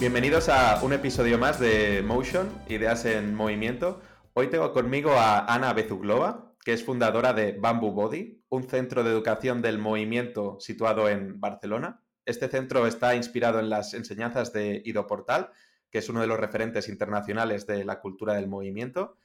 Bienvenidos a un episodio más de Motion, Ideas en Movimiento. Hoy tengo conmigo a Ana Bezuglova, que es fundadora de Bamboo Body, un centro de educación del movimiento situado en Barcelona. Este centro está inspirado en las enseñanzas de Ido Portal, que es uno de los referentes internacionales de la cultura del movimiento.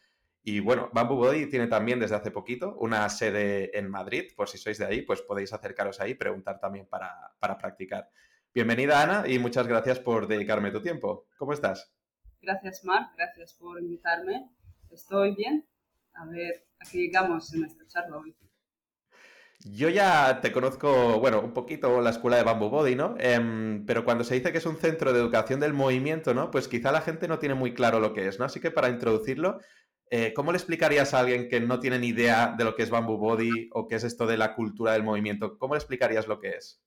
Y bueno, Bamboo Body tiene también desde hace poquito una sede en Madrid. Por si sois de ahí, pues podéis acercaros ahí y preguntar también para, para practicar. Bienvenida, Ana, y muchas gracias por dedicarme tu tiempo. ¿Cómo estás? Gracias, Marc. Gracias por invitarme. Estoy bien. A ver, aquí llegamos en esta charla hoy. Yo ya te conozco, bueno, un poquito la escuela de Bamboo Body, ¿no? Em, pero cuando se dice que es un centro de educación del movimiento, ¿no? Pues quizá la gente no tiene muy claro lo que es, ¿no? Así que para introducirlo, eh, ¿cómo le explicarías a alguien que no tiene ni idea de lo que es Bamboo Body o qué es esto de la cultura del movimiento? ¿Cómo le explicarías lo que es?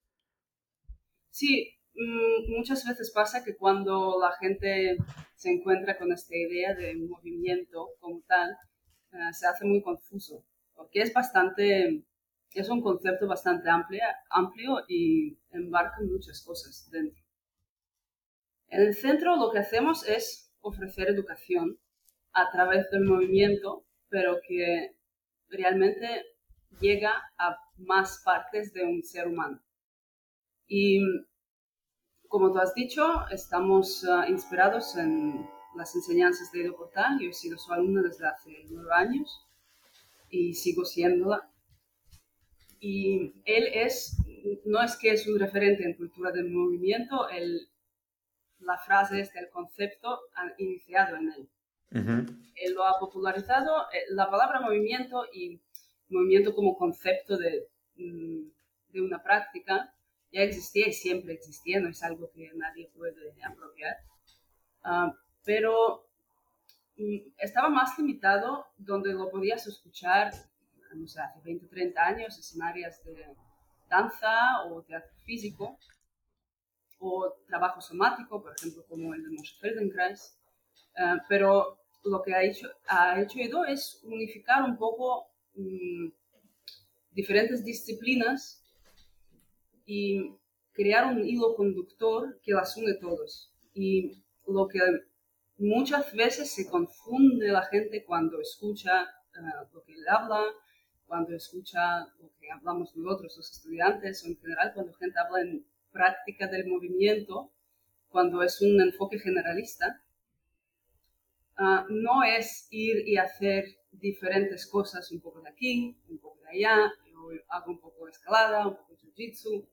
Sí, mm, muchas veces pasa que cuando la gente se encuentra con esta idea de movimiento como tal, eh, se hace muy confuso, porque es bastante, es un concepto bastante amplio, amplio y embarca muchas cosas dentro. En el centro lo que hacemos es ofrecer educación a través del movimiento, pero que realmente llega a más partes de un ser humano. Y como tú has dicho, estamos uh, inspirados en las enseñanzas de Edo Portal. Yo he sido su alumna desde hace nueve años y sigo siéndola. Y él es, no es que es un referente en cultura del movimiento, el, la frase es el concepto ha iniciado en él. Él lo ha popularizado, eh, la palabra movimiento y movimiento como concepto de, mm, de una práctica ya existía y siempre existía, no es algo que nadie puede apropiar. Ah, pero mm, estaba más limitado donde lo podías escuchar, no sé, hace 20 o 30 años, en áreas de danza o teatro físico o trabajo somático, por ejemplo, como el de Moshe Feldenkrais. Ah, pero lo que ha hecho, ha hecho Edo es unificar un poco mm, diferentes disciplinas y crear un hilo conductor que las une todos. Y lo que muchas veces se confunde la gente cuando escucha eh, lo que él habla, cuando escucha lo que hablamos nosotros, los estudiantes, o en general cuando gente habla en práctica del movimiento, cuando es un enfoque generalista, ah, no es ir y hacer diferentes cosas un poco de aquí, un poco de allá, yo hago un poco de escalada, un poco de jiu-jitsu,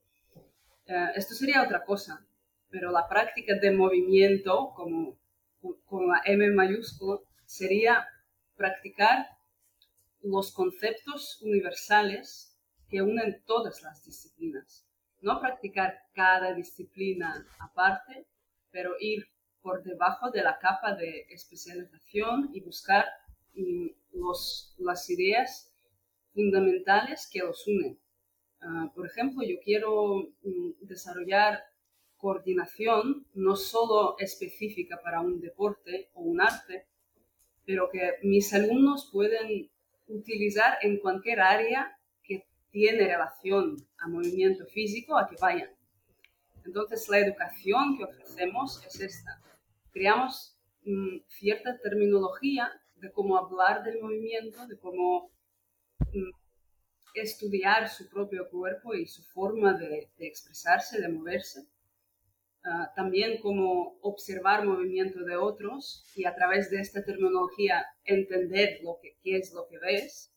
eh, esto sería otra cosa, pero la práctica de movimiento, como con la M mayúscula, sería practicar los conceptos universales que unen todas las disciplinas. No practicar cada disciplina aparte, pero ir por debajo de la capa de especialización y buscar mm, las ideas fundamentales que los unen. Ah, por ejemplo, yo quiero mm, desarrollar coordinación no solo específica para un deporte o un arte, pero que mis alumnos pueden utilizar en cualquier área que tiene relación a movimiento físico a que vayan. Entonces, la educación que ofrecemos es esta. Creamos mm, cierta terminología de cómo hablar del movimiento, de cómo mm, estudiar su propio cuerpo y su forma de, expresarse, de moverse. Ah, también como observar movimiento de otros y a través de esta terminología entender lo que, qué es lo que ves.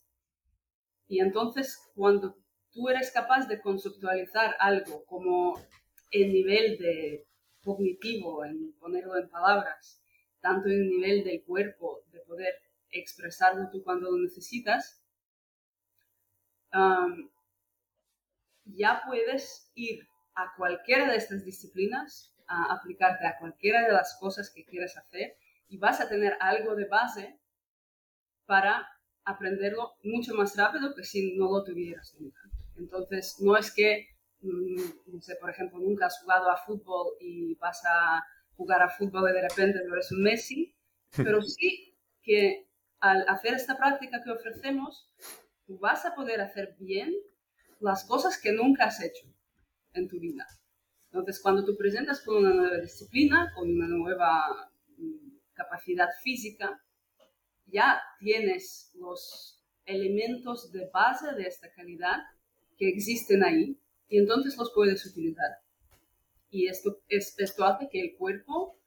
Y entonces cuando tú eres capaz de conceptualizar algo como el nivel de cognitivo, en ponerlo en palabras, tanto el nivel del cuerpo, de poder expresarlo tú cuando lo necesitas, ya puedes ir a cualquiera de estas disciplinas a aplicarte a cualquiera de las cosas que quieres hacer y vas a tener algo de base para aprenderlo mucho más rápido que si no lo tuvieras nunca. Entonces, no es que, mm, no sé, por ejemplo, nunca has jugado a fútbol y vas a jugar a fútbol y de repente no eres un Messi, pero sí que al hacer esta práctica que ofrecemos, tú vas a poder hacer bien las cosas que nunca has hecho en tu vida. Entonces, cuando tú presentas con una nueva disciplina, con una nueva mm, capacidad física, ya tienes los elementos de base de esta calidad que existen ahí y entonces los puedes utilizar. Y esto, esto hace que el cuerpo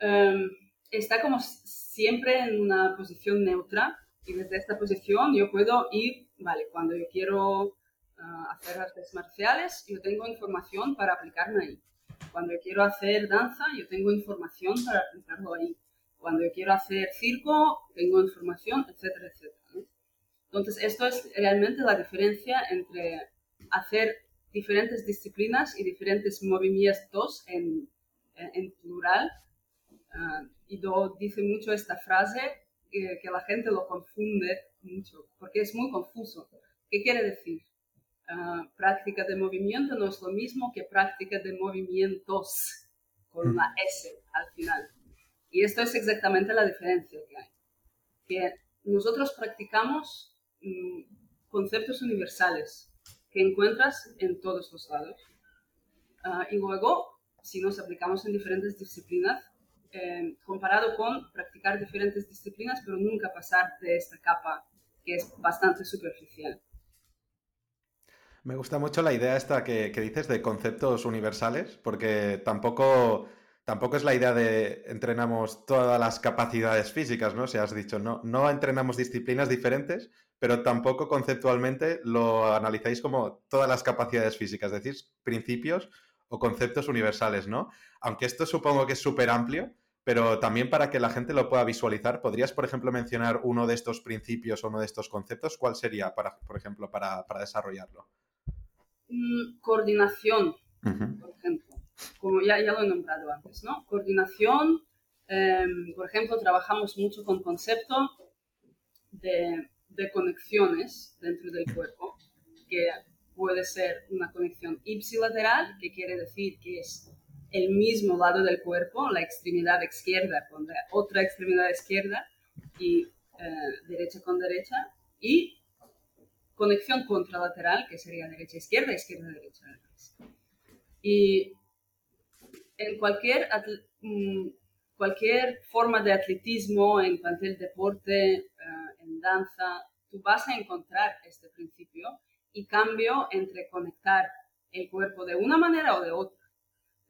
um, está como siempre en una posición neutra y desde esta posición yo puedo ir, vale, cuando yo quiero ah, hacer artes marciales, yo tengo información para aplicarme ahí. Cuando yo quiero hacer danza, yo tengo información para aplicarlo ahí. Cuando yo quiero hacer circo, tengo información, etcétera, etcétera. Entonces, esto es realmente la diferencia entre hacer diferentes disciplinas y diferentes movimientos en, en plural. Uh, y dice mucho esta frase que, la gente lo confunde mucho, porque es muy confuso. ¿Qué quiere decir? Ah, práctica de movimiento no es lo mismo que práctica de movimientos, con una S al final. Y esto es exactamente la diferencia que hay. Que nosotros practicamos mm, conceptos universales que encuentras en todos los lados. Ah, y luego, si nos aplicamos en diferentes disciplinas, eh, comparado con practicar diferentes disciplinas, pero nunca pasar de esta capa que es bastante superficial. Me gusta mucho la idea esta que, dices de conceptos universales, porque tampoco, tampoco es la idea de entrenamos todas las capacidades físicas, ¿no? Si has dicho, no, no entrenamos disciplinas diferentes, pero tampoco conceptualmente lo analizáis como todas las capacidades físicas, es decir, principios o conceptos universales, ¿no? Aunque esto supongo que es súper amplio, pero también para que la gente lo pueda visualizar, ¿podrías, por ejemplo, mencionar uno de estos principios o uno de estos conceptos? ¿Cuál sería, para, por ejemplo, para, desarrollarlo? Mm, coordinación, por ejemplo, como ya, ya, lo he nombrado antes, ¿no? Coordinación, em, por ejemplo, trabajamos mucho con concepto de, de conexiones dentro del cuerpo, que puede ser una conexión ipsilateral, que quiere decir que es el mismo lado del cuerpo, la extremidad izquierda con la otra extremidad izquierda y eh, derecha con derecha, y conexión contralateral, que sería derecha-izquierda, izquierda-derecha. Y en cualquier, mm, cualquier forma de atletismo, en cualquier deporte, eh, en danza, tú vas a encontrar este principio y cambio entre conectar el cuerpo de una manera o de otra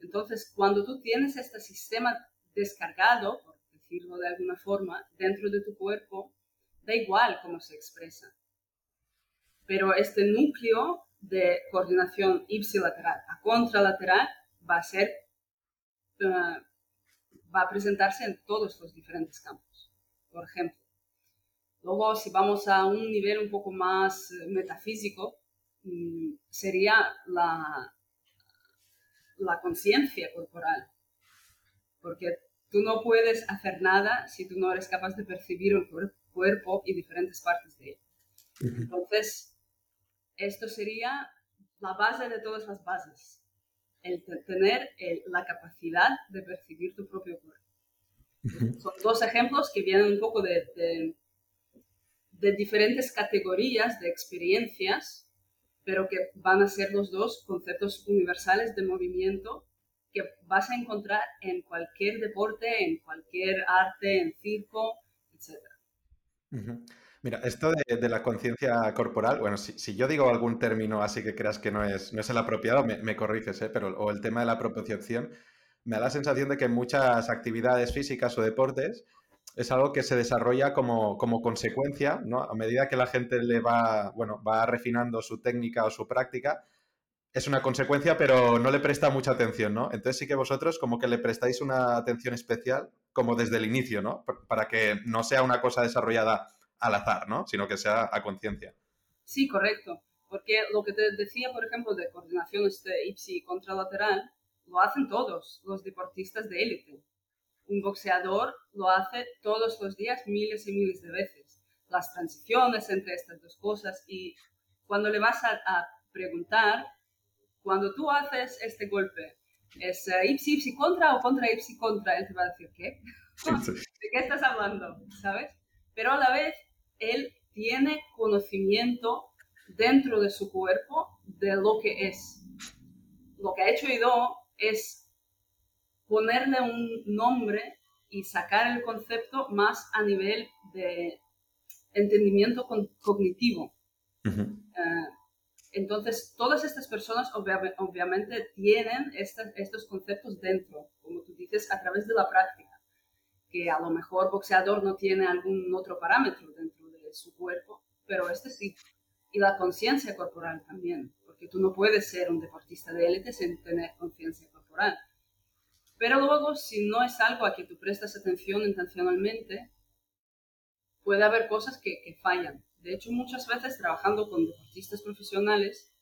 entonces, cuando tú tienes este sistema descargado, por decirlo de alguna forma, dentro de tu cuerpo, da igual cómo se expresa. Pero este núcleo de coordinación ipsilateral a contralateral va a ser, eh, va a presentarse en todos los diferentes campos. Por ejemplo, luego si vamos a un nivel un poco más eh, metafísico, mm, sería la, la conciencia corporal. Porque tú no puedes hacer nada si tú no eres capaz de percibir el cuerpo y diferentes partes de él. Entonces, esto sería la base de todas las bases, el tener la capacidad de percibir tu propio cuerpo. Son dos ejemplos que vienen un poco de, de, de diferentes categorías de experiencias pero que van a ser los dos conceptos universales de movimiento que vas a encontrar en cualquier deporte, en cualquier arte, en circo, etc. Mira, esto de, la conciencia corporal, bueno, si, yo digo algún término así que creas que no es, el apropiado, me, me corriges, ¿eh? pero o el tema de la propiocepción, me da la sensación de que en muchas actividades físicas o deportes es algo que se desarrolla como, consecuencia, ¿no? A medida que la gente le va, bueno, va refinando su técnica o su práctica, es una consecuencia, pero no le presta mucha atención, ¿no? Entonces sí que vosotros como que le prestáis una atención especial como desde el inicio, ¿no? Para que no sea una cosa desarrollada al azar, ¿no? Sino que sea a conciencia. Sí, correcto. Porque lo que te decía, por ejemplo, de coordinación este IPSI contralateral, lo hacen todos los deportistas de élite. Un boxeador lo hace todos los días miles y miles de veces. Las transiciones entre estas dos cosas y cuando le vas a, preguntar, cuando tú haces este golpe, ¿es uh, ipsi ipsi contra o contra ipsi contra? Él te va a decir, ¿qué? ¿De qué estás hablando? ¿Sabes? Pero a la vez, él tiene conocimiento dentro de su cuerpo de lo que es. Lo que ha hecho Ido es ponerle un nombre y sacar el concepto más a nivel de entendimiento cognitivo. Eh, entonces, todas estas personas obviamente tienen estos conceptos dentro, como tú dices, a través de la práctica, que a lo mejor boxeador no tiene algún otro parámetro dentro de su cuerpo, pero este sí. Y la conciencia corporal también, porque tú no puedes ser un deportista de élite sin tener conciencia corporal. Pero luego, si no es algo a que tú prestas atención intencionalmente, puede haber cosas que, que fallan. De hecho, muchas veces trabajando con deportistas profesionales,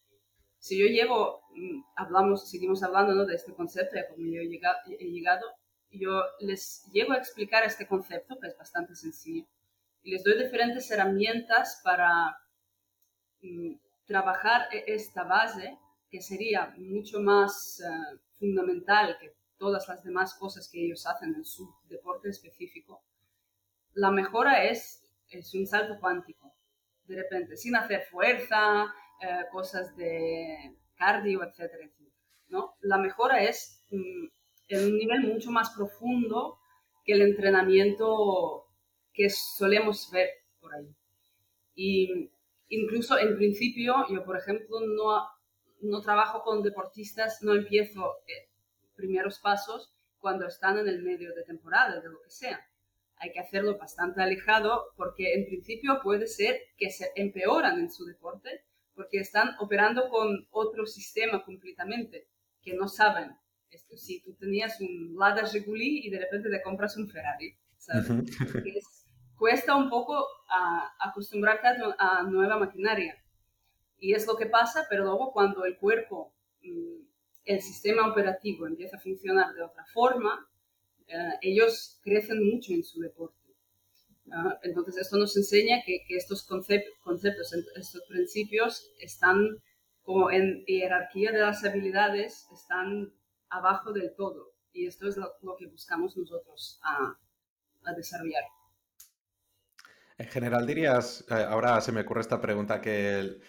si yo llevo, mm, hablamos, seguimos hablando de este concepto, ya como yo he llegado, he llegado, yo les llego a explicar este concepto, que es bastante sencillo, y les doy diferentes herramientas para mm, trabajar e-, esta base, que sería mucho más eh, fundamental que todas las demás cosas que ellos hacen en su deporte específico. La mejora es, es un salto cuántico de repente, sin hacer fuerza, eh, cosas de cardio, etcétera, etcétera. ¿no? La mejora es mm, en un nivel mucho más profundo que el entrenamiento que solemos ver por ahí. Y incluso en principio, yo por ejemplo no, no trabajo con deportistas, no empiezo eh, primeros pasos cuando están en el medio de temporada, de lo que sea hay que hacerlo bastante alejado porque en principio puede ser que se empeoran en su deporte porque están operando con otro sistema completamente que no saben. Esto, si tú tenías un Lada Jiguli y de repente te compras un Ferrari, ¿sabes? cuesta un poco acostumbrarte a, nueva maquinaria. Y es lo que pasa, pero luego cuando el cuerpo, mm, el sistema operativo empieza a funcionar de otra forma, eh, ellos crecen mucho en su deporte. entonces, esto nos enseña que, estos conceptos, estos principios están como en jerarquía de las habilidades, están abajo del todo. Y esto es lo, que buscamos nosotros a, desarrollar. En general dirías, eh, ahora se me ocurre esta pregunta, que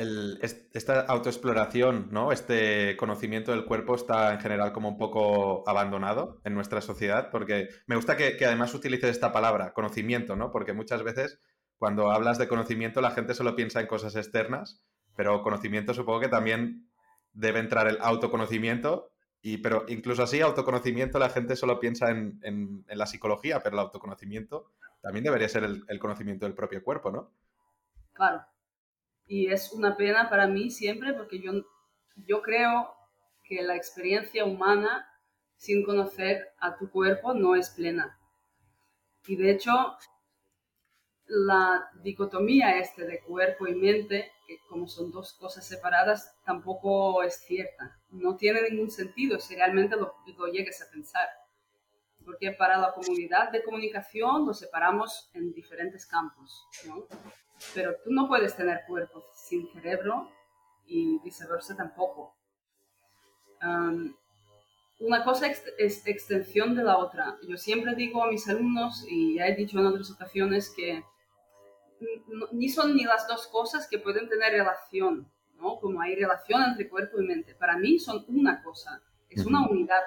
esta autoexploración, ¿no? Este conocimiento del cuerpo está en general como un poco abandonado en nuestra sociedad, porque me gusta que, además utilices esta palabra, conocimiento, ¿no? Porque muchas veces cuando hablas de conocimiento la gente solo piensa en cosas externas, pero conocimiento supongo que también debe entrar el autoconocimiento, y, pero incluso así, autoconocimiento, la gente solo piensa en, la psicología, pero el autoconocimiento también debería ser el, el conocimiento del propio cuerpo, ¿no? Claro, y es una pena para mí siempre porque yo, yo creo que la experiencia humana sin conocer a tu cuerpo no es plena. Y de hecho, la dicotomía este de cuerpo y mente, que como son dos cosas separadas, tampoco es cierta. No tiene ningún sentido si realmente lo, lo llegues a pensar. Porque para la comunidad de comunicación nos separamos en diferentes campos. Pero tú no puedes tener cuerpo sin cerebro y viceversa tampoco. una cosa es extensión de la otra. Yo siempre digo a mis alumnos, y ya he dicho en otras ocasiones, que ni son ni las dos cosas que pueden tener relación, ¿no? Como hay relación entre cuerpo y mente. Para mí son una cosa, es una unidad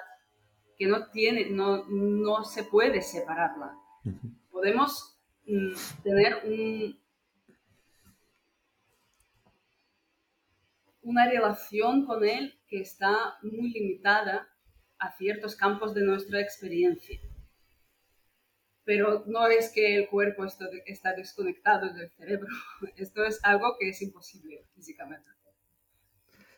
que no tiene, no, no se puede separarla. Podemos mm, tener un, una relación con él que está muy limitada a ciertos campos de nuestra experiencia. Pero no es que el cuerpo está desconectado del cerebro, esto es algo que es imposible físicamente.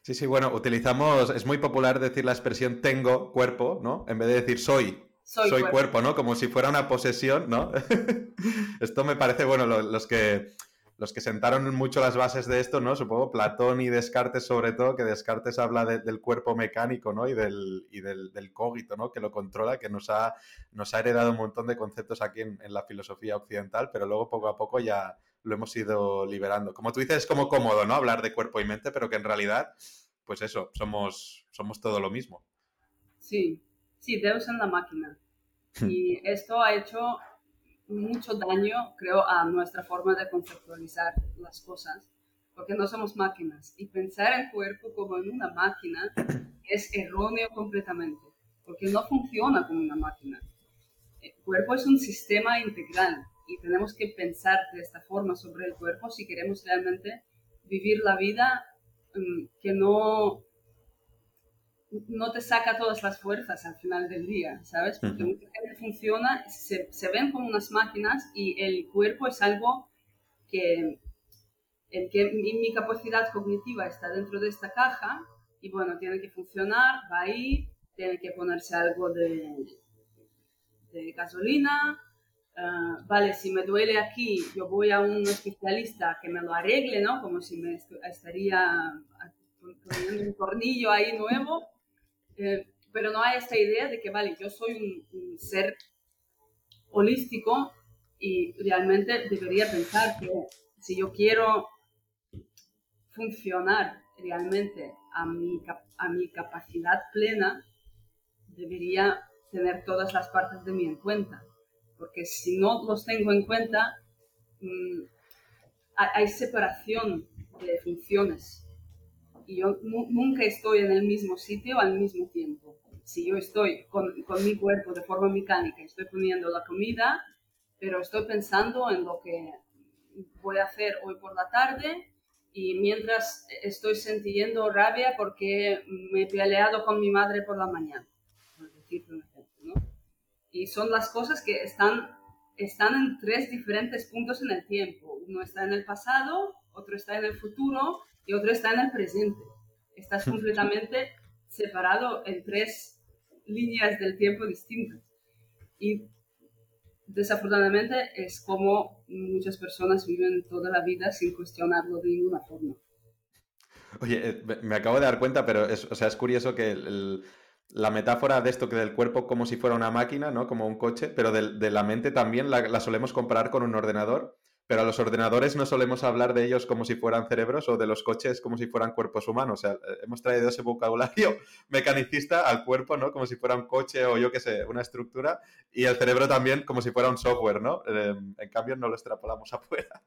Sí, sí, bueno, utilizamos, es muy popular decir la expresión tengo cuerpo, ¿no? En vez de decir soy, soy, cuerpo. cuerpo. ¿no? Como si fuera una posesión, ¿no? Esto me parece, bueno, los que los que sentaron mucho las bases de esto, ¿no? Supongo Platón y Descartes sobre todo, que Descartes habla del cuerpo mecánico, ¿no? Y del, y del, del, cogito, ¿no? Que lo controla, que nos ha, nos ha heredado un montón de conceptos aquí en, en la filosofía occidental, pero luego poco a poco ya lo hemos ido liberando. Como tú dices, es como cómodo, ¿no? Hablar de cuerpo y mente, pero que en realidad, pues eso, somos, somos todo lo mismo. Sí, sí, Deus en la máquina. Y esto ha hecho mucho daño, creo, a nuestra forma de conceptualizar las cosas, porque no somos máquinas. Y pensar el cuerpo como en una máquina es erróneo completamente, porque no funciona como una máquina. El cuerpo es un sistema integral y tenemos que pensar de esta forma sobre el cuerpo si queremos realmente vivir la vida mm, que no no te saca todas las fuerzas al final del día, ¿sabes? Porque mucha gente funciona, se, se, ven como unas máquinas y el cuerpo es algo que, el que mi, mi, capacidad cognitiva está dentro de esta caja y bueno, tiene que funcionar, va ahí, tiene que ponerse algo de, de gasolina, uh, vale, si me duele aquí, yo voy a un especialista que me lo arregle, ¿no? Como si me estaría poniendo un tornillo ahí nuevo eh, pero no hay esta idea de que, vale, yo soy un, ser holístico y realmente debería pensar que si yo quiero funcionar realmente a mi, a mi capacidad plena, debería tener todas las partes de mí en cuenta. Porque si no los tengo en cuenta, mm, hay separación de funciones y yo nunca estoy en el mismo sitio al mismo tiempo. Si yo estoy con, con, mi cuerpo de forma mecánica, estoy poniendo la comida, pero estoy pensando en lo que voy a hacer hoy por la tarde y mientras estoy sintiendo rabia porque me he peleado con mi madre por la mañana, por un ejemplo, ¿no? Y son las cosas que están, están en tres diferentes puntos en el tiempo. Uno está en el pasado, otro está en el futuro y otro está en el presente. Estás completamente separado en tres líneas del tiempo distintas. Y desafortunadamente es como muchas personas viven toda la vida sin cuestionarlo de ninguna forma. Oye, eh, me acabo de dar cuenta, pero es, o sea, es curioso que el, la metáfora de esto que del cuerpo como si fuera una máquina, ¿no? Como un coche, pero de, de la mente también la, la, solemos comparar con un ordenador. Pero a los ordenadores no solemos hablar de ellos como si fueran cerebros o de los coches como si fueran cuerpos humanos. O sea, eh, hemos traído ese vocabulario mecanicista al cuerpo, ¿no? Como si fuera un coche o yo qué sé, una estructura. Y el cerebro también como si fuera un software, ¿no? Em, en cambio, no lo extrapolamos afuera.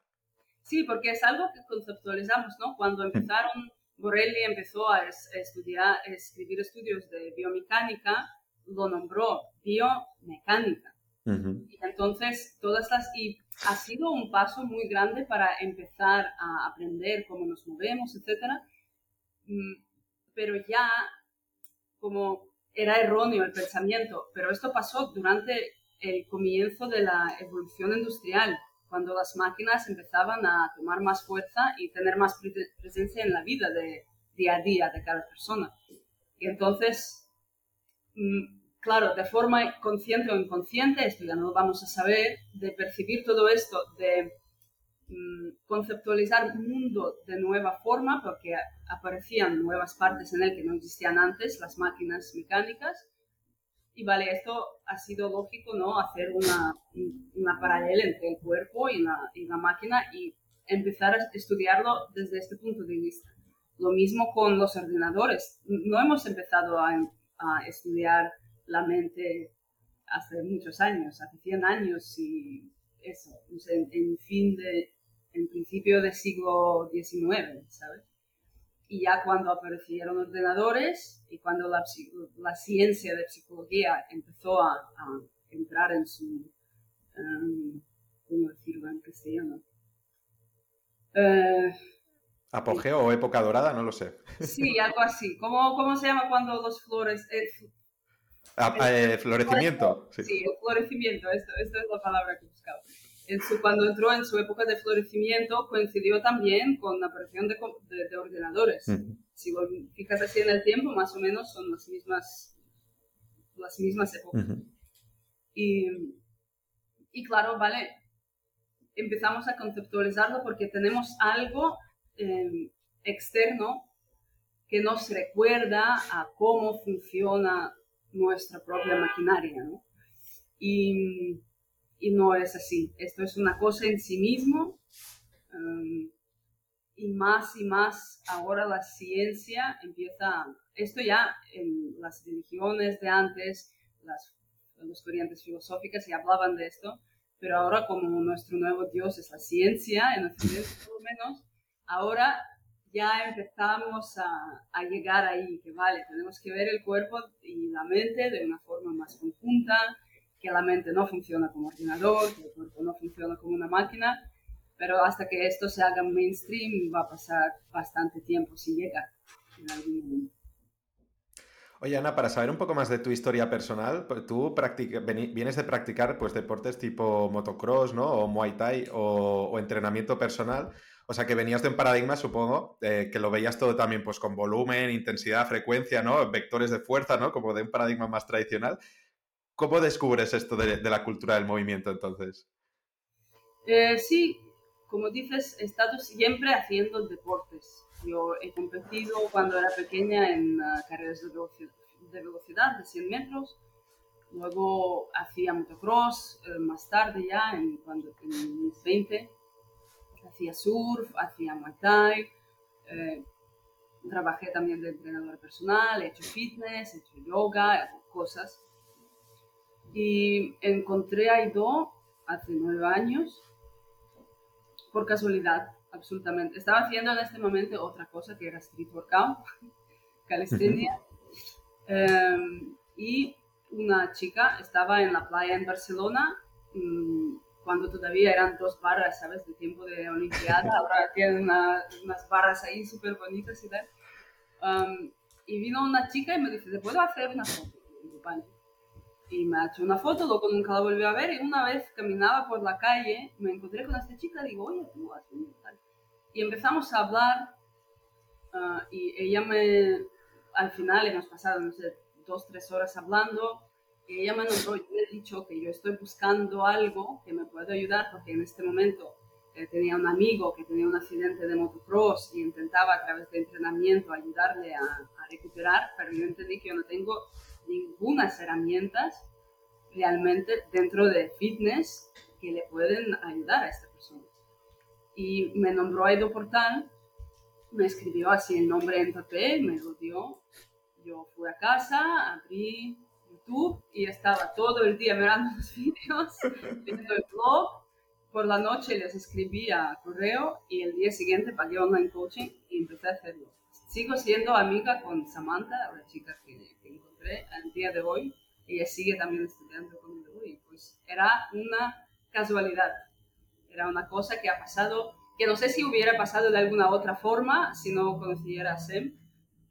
Sí, porque es algo que conceptualizamos, ¿no? Cuando empezaron, Borelli empezó a, estudiar, a escribir estudios de biomecánica, lo nombró biomecánica. Y entonces, todas las... Y ha sido un paso muy grande para empezar a aprender cómo nos movemos, etc. Mm, pero ya, como era erróneo el pensamiento, pero esto pasó durante el comienzo de la evolución industrial, cuando las máquinas empezaban a tomar más fuerza y tener más presencia en la vida de día a día de cada persona. Y entonces, mm, claro, de forma consciente o inconsciente, esto ya no lo vamos a saber, de percibir todo esto, de mm, conceptualizar un mundo de nueva forma, porque aparecían nuevas partes en él que no existían antes, las máquinas mecánicas. Y vale, esto ha sido lógico, ¿no? Hacer una, paralela entre el cuerpo y la, máquina y empezar a estudiarlo desde este punto de vista. Lo mismo con los ordenadores. No hemos empezado a estudiar la mente hace muchos años, hace 100 años y eso, en, fin de, en principio del siglo XIX, ¿sabes? Y ya cuando aparecieron ordenadores y cuando la, la ciencia de psicología empezó a, a entrar en su, um, ¿cómo decirlo en castellano? Uh, ¿Apogeo o época dorada? No lo sé. Sí, algo así. ¿Cómo, cómo se llama cuando los flores, eh, Ah, eh, florecimiento. Sí. el florecimiento, esta, es la palabra que buscaba. En su, cuando entró en su época de florecimiento, coincidió también con la aparición de, de, ordenadores. Si lo fijas así en el tiempo, más o menos son las mismas, las mismas épocas. y, y claro, vale, empezamos a conceptualizarlo porque tenemos algo em, externo que nos recuerda a cómo funciona nuestra propia maquinaria, ¿no? Y, y, no es así. Esto es una cosa en sí mismo. Em, y más y más ahora la ciencia empieza, esto ya en las religiones de antes, las, las corrientes filosóficas ya hablaban de esto, pero ahora como nuestro nuevo Dios es la ciencia, en Occidente por lo menos, ahora ya empezamos a, a, llegar ahí, que vale, tenemos que ver el cuerpo y la mente de una forma más conjunta, que la mente no funciona como ordenador, que el cuerpo no funciona como una máquina, pero hasta que esto se haga mainstream va a pasar bastante tiempo si llega en algún momento. Oye, Ana, para saber un poco más de tu historia personal, pues, tú vienes de practicar pues, deportes tipo motocross, ¿no? O muay thai o, entrenamiento personal. O sea, que venías de un paradigma, supongo, eh, que lo veías todo también pues, con volumen, intensidad, frecuencia, ¿no? Vectores de fuerza, ¿no? Como de un paradigma más tradicional. ¿Cómo descubres esto de, la cultura del movimiento entonces? Eh, sí, como dices, he estado siempre haciendo deportes. Yo he competido cuando era pequeña en uh, carreras de velocidad, de velocidad, de 100 metros. Luego hacía motocross, eh, más tarde ya, en, cuando, en mis 20. Hacía surf, hacía muay thai. Eh, trabajé también de entrenador personal, he hecho fitness, he hecho yoga, cosas. Y encontré a Ido hace nueve años por casualidad, absolutamente. Estaba haciendo en este momento otra cosa que era street workout, calistenia, em, y una chica estaba en la playa en Barcelona mm, cuando todavía eran dos barras, ¿sabes? De tiempo de Olimpiada, ahora tienen unas barras ahí súper bonitas y tal. Em, y vino una chica y me dice, ¿te puedo hacer una foto? y me ha hecho una foto, luego nunca la volví a ver y una vez caminaba por la calle, me encontré con esta chica y digo, oye, tú, así, tal. Y empezamos a hablar uh, y ella me, al final hemos pasado, no sé, dos, tres horas hablando ella me nombró, yo le he dicho que yo estoy buscando algo que me pueda ayudar porque en este momento eh, tenía un amigo que tenía un accidente de motocross y intentaba a través de entrenamiento ayudarle a, a recuperar, pero yo entendí que yo no tengo ninguna herramientas realmente dentro de fitness que le pueden ayudar a esta persona. Y me nombró Aido Portal, me escribió así el nombre en papel, me lo dio. Yo fui a casa, abrí YouTube y estaba todo el día mirando los vídeos, viendo el blog. Por la noche les escribía correo y el día siguiente pagué online coaching y empecé a hacerlo. Sigo siendo amiga con Samantha, la chica que al día de hoy. Ella sigue también estudiando conmigo y pues era una casualidad. Era una cosa que ha pasado, que no sé si hubiera pasado de alguna otra forma si no conociera a Sem,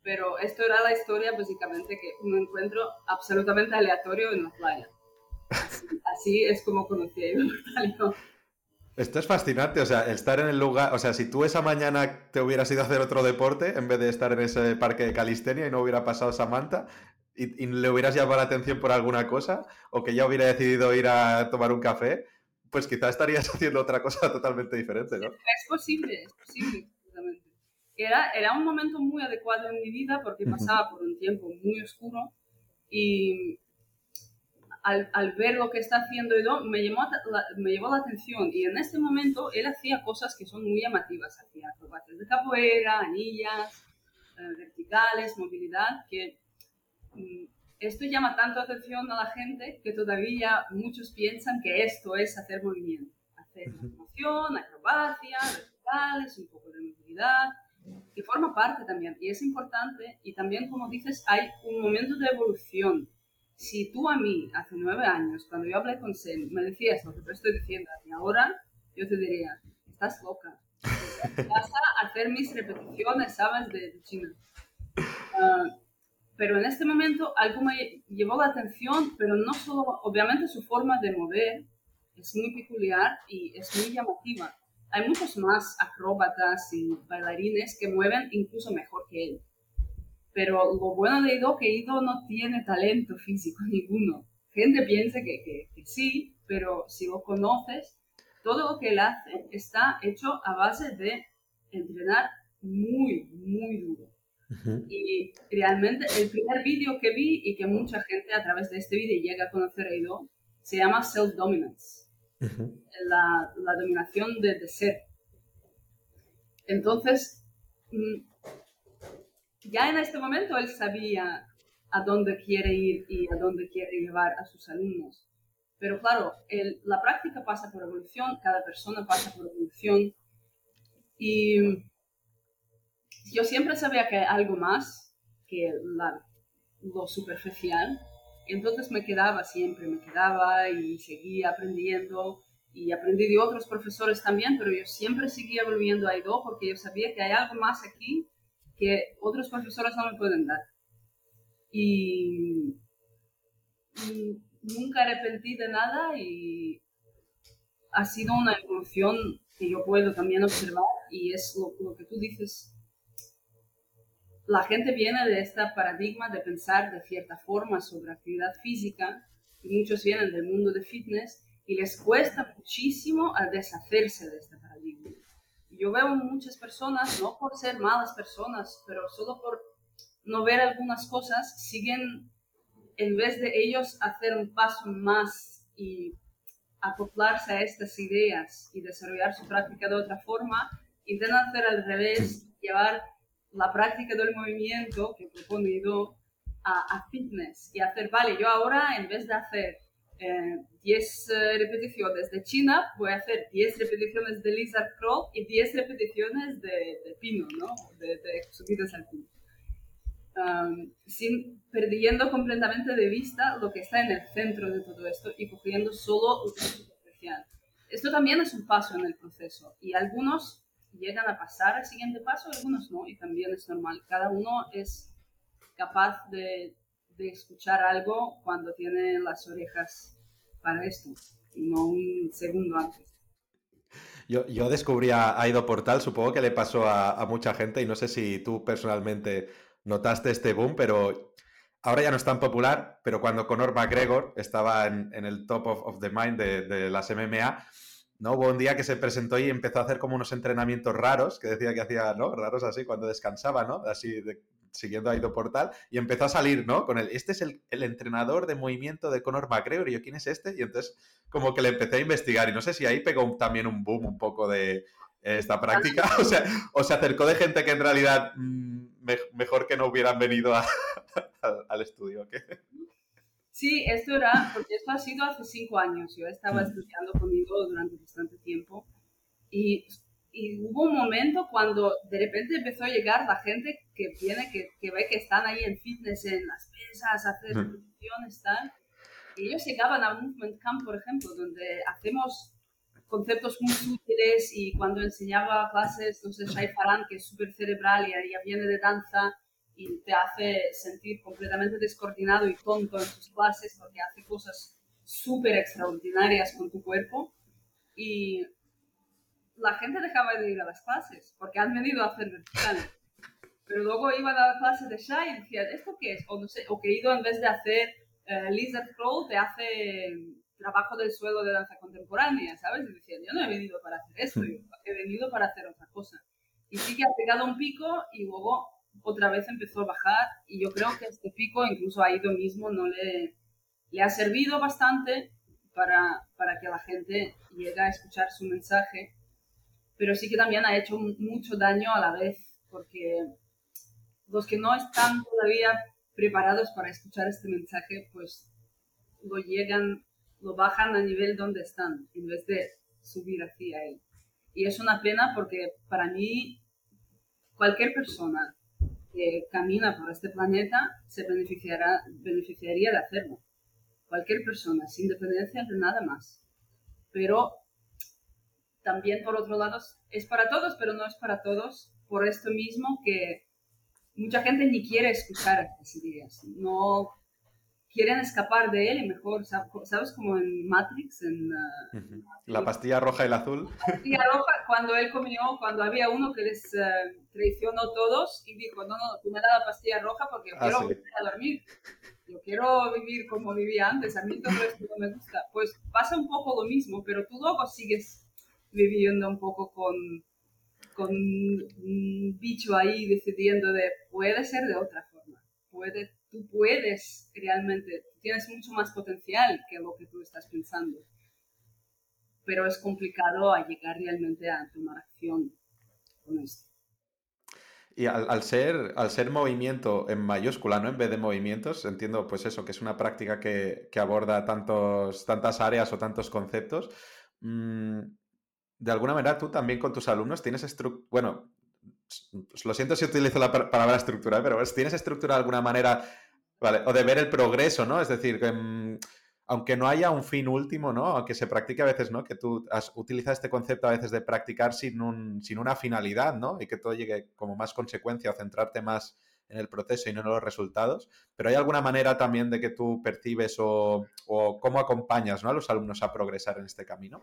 pero esto era la historia básicamente que un encuentro absolutamente aleatorio en la playa. Así, es como conocí a Ivo Esto es fascinante, o sea, estar en el lugar, o sea, si tú esa mañana te hubieras ido a hacer otro deporte en vez de estar en ese parque de calistenia y no hubiera pasado Samantha, y, le hubieras llamado la atención por alguna cosa o que ya hubiera decidido ir a tomar un café, pues quizás estarías haciendo otra cosa totalmente diferente, ¿no? Es posible, es posible, Era, era un momento muy adecuado en mi vida porque pasaba por un tiempo muy oscuro y al, al, ver lo que está haciendo Edo, me, llamó la, me llevó la atención y en este momento él hacía cosas que son muy llamativas, hacía acrobacias de capoeira, anillas, eh, verticales, movilidad, que esto llama tanto atención a la gente que todavía muchos piensan que esto es hacer movimiento, hacer moción, acrobacia, verticales, un poco de movilidad, que forma parte también y es importante y también como dices hay un momento de evolución. Si tú a mí hace nueve años, cuando yo hablé con Sen, me decías lo que te estoy diciendo y ahora, yo te diría, estás loca, vas a hacer mis repeticiones, ¿sabes? De, de China. Ah, pero en este momento algo me llevó la atención, pero no solo, obviamente su forma de mover es muy peculiar y es muy llamativa. Hay muchos más acróbatas y bailarines que mueven incluso mejor que él. Pero lo bueno de Ido que Ido no tiene talento físico ninguno. Gente piensa que, que, que sí, pero si lo conoces, todo lo que él hace está hecho a base de entrenar muy, muy duro. Y realmente el primer vídeo que vi y que mucha gente a través de este vídeo llega a conocer a Ido, se llama La, dominación de, ser. Entonces, mm, ya en este momento él sabía a dónde quiere ir y a dónde quiere llevar a sus alumnos. Pero claro, la práctica pasa por evolución, cada persona pasa por evolución. Y yo siempre sabía que algo más que lo superficial. Entonces me quedaba siempre, me quedaba y seguía aprendiendo. Y aprendí de otros profesores también, pero yo siempre seguía volviendo a Ido porque yo sabía que hay algo más aquí que otros profesores no me pueden dar. Y, nunca arrepentí de nada y ha sido una evolución que yo puedo también observar y es lo que tú dices. La gente viene de este paradigma de pensar de cierta forma sobre actividad física y muchos vienen del mundo de fitness y les cuesta muchísimo a deshacerse de este paradigma. Yo veo muchas personas, no por ser malas personas, pero solo por no ver algunas cosas, siguen, en vez de ellos hacer un paso más y acoplarse a estas ideas y desarrollar su práctica de otra forma, intentan hacer al revés, llevar la práctica del movimiento que he proponido a, a fitness y hacer, vale, yo ahora en vez de hacer 10 eh, eh, repeticiones de China, voy a hacer 10 repeticiones de lizard crawl y 10 repeticiones de, pino, ¿no? De, de subidas al pino sin, perdiendo completamente de vista lo que está en el centro de todo esto y cogiendo solo lo superficial. Esto también es un paso en el proceso y algunos llegan a pasar al siguiente paso, algunos no, y también es normal. Cada uno es capaz de, de escuchar algo cuando tiene las orejas para esto, y no un segundo antes. Yo, yo descubrí a Aido Portal, supongo que le pasó a, mucha gente y no sé si tú personalmente notaste este boom, pero ahora ya no es tan popular, pero cuando Conor McGregor estaba en, el top of, the mind de, las MMA, ¿no? Hubo un día que se presentó y empezó a hacer como unos entrenamientos raros, que decía que hacía, ¿no? Raros así, cuando descansaba, ¿no? Así, siguiendo a Ido Portal, y empezó a salir, ¿no? Con él, este es el, el, entrenador de movimiento de Conor McGregor, y yo, ¿quién es este? Y entonces, como que le empecé a investigar, y no sé si ahí pegó también un boom un poco de esta práctica, o sea, o se acercó de gente que en realidad... Mmm, mejor que no hubieran venido al estudio. Sí, esto era, porque esto ha sido hace cinco años. Yo estaba estudiando conmigo durante bastante tiempo y, y, hubo un momento cuando de repente empezó a llegar la gente que viene, que, que ve que están ahí en fitness, en las pesas, hacer repeticiones, tal. Y ellos llegaban a Movement Camp, por ejemplo, donde hacemos conceptos muy útiles y cuando enseñaba clases, no sé, Shai Faran, que es súper cerebral y ya viene de danza y te hace sentir completamente descoordinado y tonto en sus clases porque hace cosas súper extraordinarias con tu cuerpo y la gente dejaba de ir a las clases porque han venido a hacer verticales. Pero luego iban a la clase de Shai y decían, ¿esto qué es? O, no sé, o que ido en vez de hacer uh, lizard crawl, te hace trabajo del suelo de danza contemporánea, ¿sabes? Y decían, yo no he venido para hacer esto, yo he venido para hacer otra cosa. Y sí que ha pegado un pico y luego otra vez empezó a bajar y yo creo que este pico incluso ha ido mismo no le, le ha servido bastante para, para que la gente llegue a escuchar su mensaje, pero sí que también ha hecho mucho daño a la vez, porque los que no están todavía preparados para escuchar este mensaje, pues lo llegan lo bajan a nivel donde están en vez de subir hacia él. Y es una pena porque para mí cualquier persona camina por este planeta se beneficiará, beneficiaría de hacerlo. Cualquier persona, sin dependencia de nada más. Pero también, por otro lado, es para todos, pero no es para todos, por esto mismo que mucha gente ni quiere escuchar estas ideas. No quieren escapar de él y mejor, ¿sabes? Como en Matrix, en... Uh, la pastilla roja y el azul. La pastilla roja, cuando él comió, cuando había uno que les uh, traicionó todos y dijo, no, no, tú me das la pastilla roja porque yo ah, quiero sí. a dormir. Yo quiero vivir como vivía antes, a mí todo esto no me gusta. Pues pasa un poco lo mismo, pero tú luego sigues viviendo un poco con, con un bicho ahí decidiendo de puede ser de otra forma, puede, tú puedes realmente, tienes mucho más potencial que lo que tú estás pensando, pero es complicado a llegar realmente a tomar acción con esto. Y al, ser, al ser movimiento en mayúscula, ¿no? En vez de movimientos, entiendo pues eso, que es una práctica que, aborda tantos, tantas áreas o tantos conceptos. Mm, de alguna manera tú también con tus alumnos tienes bueno, lo siento si utilizo la palabra estructura, pero tienes estructura de alguna manera, ¿vale? O de ver el progreso, ¿no? Es decir, que... Mm, aunque no haya un fin último, ¿no? Aunque se practique a veces, ¿no? Que tú has utilizado este concepto a veces de practicar sin, un, sin una finalidad, ¿no? Y que todo llegue como más consecuencia o centrarte más en el proceso y no en los resultados. Pero hay alguna manera también de que tú percibes o, cómo acompañas a los alumnos a progresar en este camino.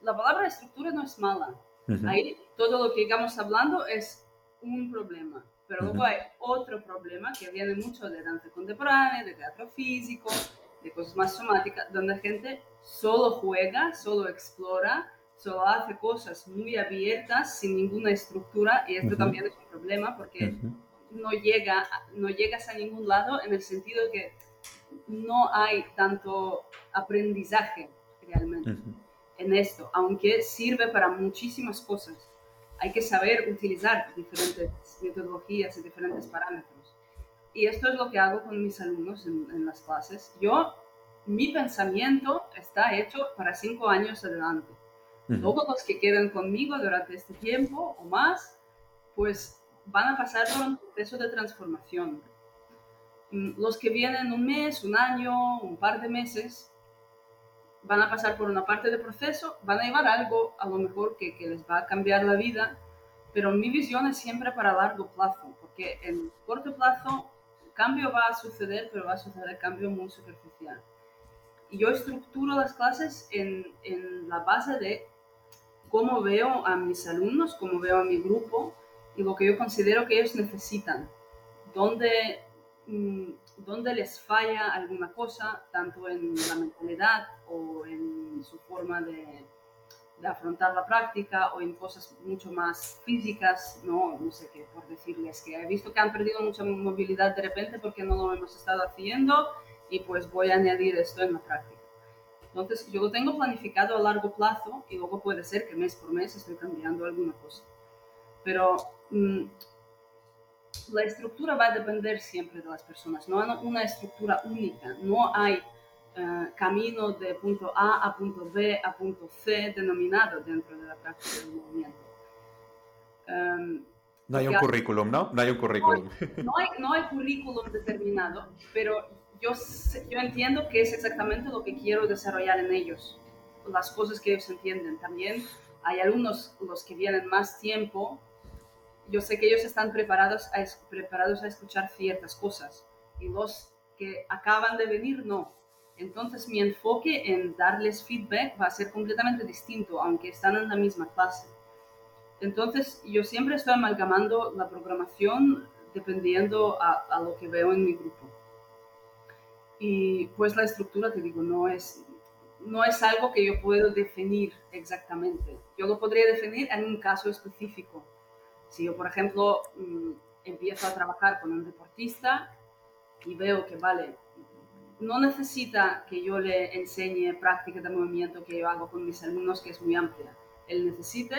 La palabra estructura no es mala. Ahí todo lo que estamos hablando es un problema. Pero luego hay otro problema que viene mucho de danza contemporánea, de teatro físico, de cosas más somáticas, donde la gente solo juega, solo explora, solo hace cosas muy abiertas, sin ninguna estructura, y esto también es un problema porque no, llega, no llegas a ningún lado en el sentido de que no hay tanto aprendizaje realmente en esto, aunque sirve para muchísimas cosas. Hay que saber utilizar diferentes metodologías y diferentes parámetros. Y esto es lo que hago con mis alumnos en, las clases. Yo, mi pensamiento está hecho para cinco años adelante. Todos los que quedan conmigo durante este tiempo o más, pues van a pasar por un proceso de transformación. Mm, los que vienen un mes, un año, un par de meses, van a pasar por una parte del proceso, van a llevar algo a lo mejor que, que les va a cambiar la vida, pero mi visión es siempre para largo plazo, porque en corto plazo cambio va a suceder, pero va a suceder el cambio muy superficial. Y yo estructuro las clases en, en la base de cómo veo a mis alumnos, cómo veo a mi grupo y lo que yo considero que ellos necesitan. Dónde, dónde les falla alguna cosa, tanto en la mentalidad o en su forma de, de afrontar la práctica o en cosas mucho más físicas, no, no sé qué, por decirles que he visto que han perdido mucha movilidad de repente porque no lo hemos estado haciendo y pues voy a añadir esto en la práctica. Entonces yo lo tengo planificado a largo plazo y luego puede ser que mes por mes estoy cambiando alguna cosa. Pero mm, la estructura va a depender siempre de las personas, no hay una estructura única, no hay eh, camino de punto A a punto B a punto C denominado dentro de la práctica del movimiento. Em, no hay un currículum, ¿no? No hay un currículum. No hay, no hay, currículum determinado, pero yo, yo entiendo que es exactamente lo que quiero desarrollar en ellos, las cosas que ellos entienden. También hay alumnos los que vienen más tiempo, yo sé que ellos están preparados a, escuchar ciertas cosas y los que acaban de venir no. Entonces mi enfoque en darles feedback va a ser completamente distinto, aunque están en la misma clase. Entonces yo siempre estoy amalgamando la programación dependiendo a, lo que veo en mi grupo. Y pues la estructura, te digo, no es, no es algo que yo puedo definir exactamente. Yo lo podría definir en un caso específico. Si yo, por ejemplo, mm, empiezo a trabajar con un deportista y veo que, vale, no necesita que yo le enseñe práctica de movimiento que yo hago con mis alumnos, que es muy amplia. Él necesita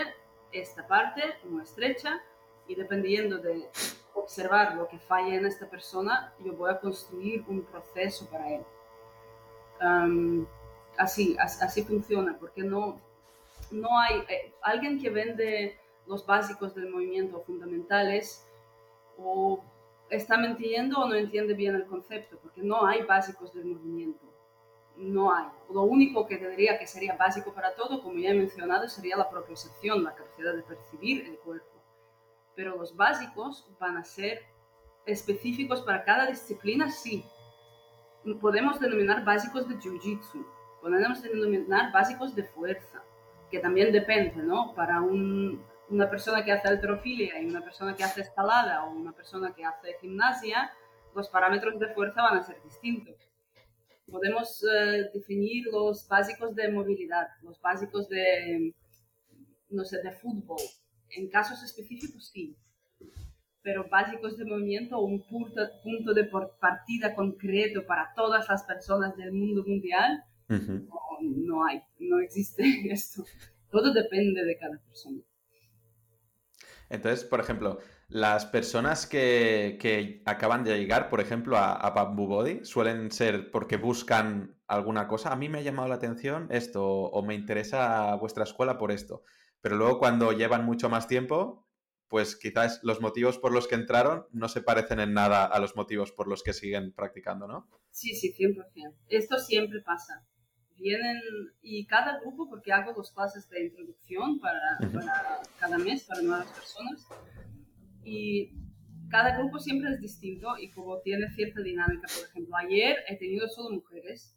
esta parte muy estrecha y dependiendo de observar lo que falla en esta persona, yo voy a construir un proceso para él. así, así, funciona, porque no, no hay eh, alguien que vende los básicos del movimiento fundamentales o está mintiendo o no entiende bien el concepto, porque no hay básicos del movimiento. No hay. Lo único que tendría que sería básico para todo, como ya he mencionado, sería la propiocepción, la capacidad de percibir el cuerpo. Pero los básicos van a ser específicos para cada disciplina, sí. Podemos denominar básicos de jiu-jitsu, podemos denominar básicos de fuerza, que también depende, ¿no? Para un, una persona que hace alterofilia y una persona que hace escalada o una persona que hace gimnasia, los parámetros de fuerza van a ser distintos. Podemos eh, definir los básicos de movilidad, los básicos de, no sé, de fútbol. En casos específicos sí, pero básicos de movimiento, un punto, punto de partida concreto para todas las personas del mundo mundial, no, hay, no existe esto. Todo depende de cada persona. Entonces, por ejemplo, las personas que, acaban de llegar, por ejemplo, a, a, Bamboo Body, suelen ser porque buscan alguna cosa. A mí me ha llamado la atención esto o me interesa vuestra escuela por esto. Pero luego cuando llevan mucho más tiempo, pues quizás los motivos por los que entraron no se parecen en nada a los motivos por los que siguen practicando, ¿no? Sí, sí, 100%. Esto siempre pasa. Vienen, y cada grupo, porque hago dos clases de introducción para, para cada mes, para nuevas personas, y cada grupo siempre es distinto y como tiene cierta dinámica. Por ejemplo, ayer he tenido solo mujeres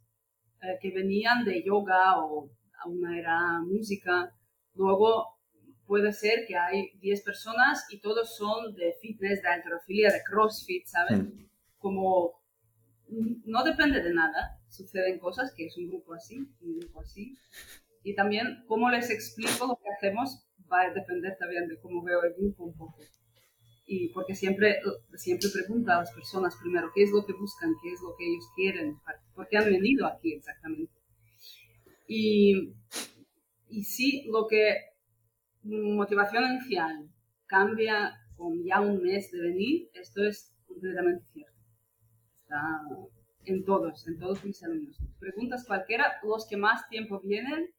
eh, que venían de yoga o una era música. Luego puede ser que hay 10 personas y todos son de fitness, de alterofilia, de crossfit, ¿sabes? Hmm. Como no depende de nada, suceden cosas que es un grupo así, un grupo así. Y también cómo les explico lo que hacemos va a depender también de cómo veo el grupo un poco y porque siempre, siempre pregunta a las personas primero qué es lo que buscan, qué es lo que ellos quieren, por qué han venido aquí exactamente. Y, y sí, lo que motivación inicial cambia con ya un mes de venir, esto es completamente cierto. Está en todos, en todos mis alumnos. Preguntas cualquiera, los que más tiempo vienen,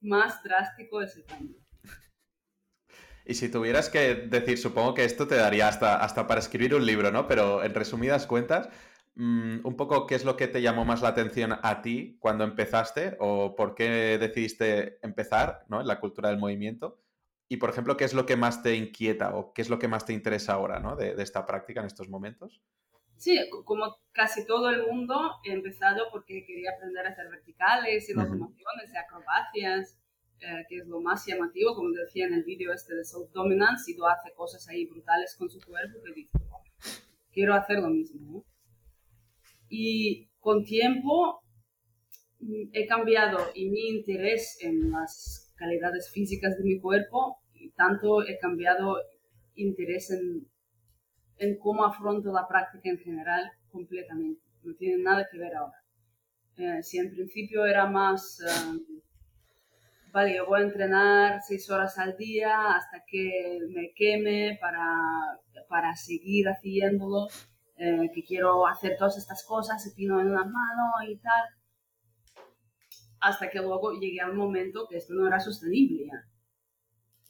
más drástico es el cambio. Y si tuvieras que decir, supongo que esto te daría hasta, hasta para escribir un libro, ¿no? Pero en resumidas cuentas, mm, un poco qué es lo que te llamó más la atención a ti cuando empezaste o por qué decidiste empezar ¿no? en la cultura del movimiento. Y, por ejemplo, ¿qué es lo que más te inquieta o qué es lo que más te interesa ahora ¿no? de, esta práctica en estos momentos? Sí, como casi todo el mundo, he empezado porque quería aprender a hacer verticales y locomociones y acrobacias eh, que es lo más llamativo, como decía en el vídeo este de Self Dominance, y lo hace cosas ahí brutales con su cuerpo, que dice, quiero hacer lo mismo. Y con tiempo mm, he cambiado y mi interés en las calidades físicas de mi cuerpo, y tanto he cambiado interés en, en cómo afronto la práctica en general completamente. No tiene nada que ver ahora. Eh, si en principio era más... Eh, vale, yo voy a entrenar seis horas al día hasta que me queme para, para seguir haciéndolo, eh, que quiero hacer todas estas cosas, se pino en una mano y tal, hasta que luego llegué a un momento que esto no era sostenible ya.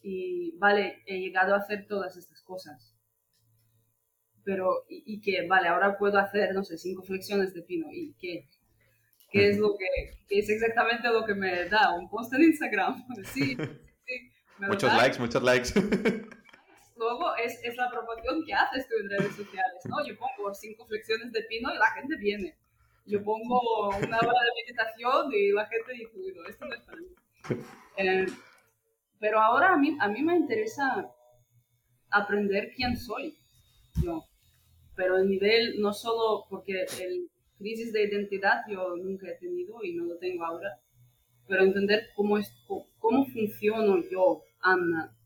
Y vale, he llegado a hacer todas estas cosas. Pero, y, y que, vale, ahora puedo hacer, no sé, cinco flexiones de pino. ¿Y qué? que es lo que, es exactamente lo que me da un post en Instagram. Sí, sí, muchos likes, muchos likes. Luego es, es, la promoción que haces tú en redes sociales, ¿no? Yo pongo cinco flexiones de pino y la gente viene. Yo pongo una hora de meditación y la gente dice, no, esto no es para mí. Eh, pero ahora a mí, a mí me interesa aprender quién soy yo. Pero el nivel, no solo porque el, crisis de identidad yo nunca he tenido y no lo tengo ahora, pero entender cómo, es, cómo funciono yo, Ana,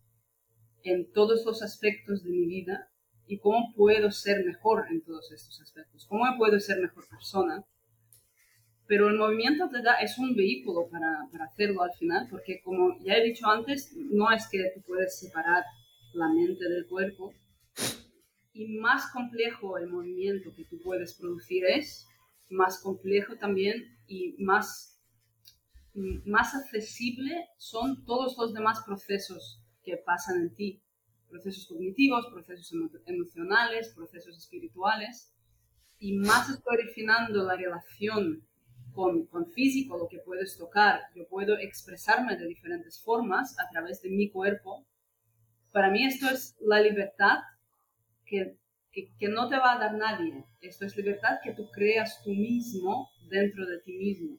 en todos los aspectos de mi vida y cómo puedo ser mejor en todos estos aspectos, cómo puedo ser mejor persona. Pero el movimiento te da, es un vehículo para, para hacerlo al final, porque como ya he dicho antes, no es que tú puedes separar la mente del cuerpo, y más complejo el movimiento que tú puedes producir es, más complejo también y más, más accesible son todos los demás procesos que pasan en ti. Procesos cognitivos, procesos emocionales, procesos espirituales. Y más estoy refinando la relación con, con físico, lo que puedes tocar. Yo puedo expresarme de diferentes formas a través de mi cuerpo. Para mí esto es la libertad que que, no te va a dar nadie. Esto es libertad que tú creas tú mismo dentro de ti mismo.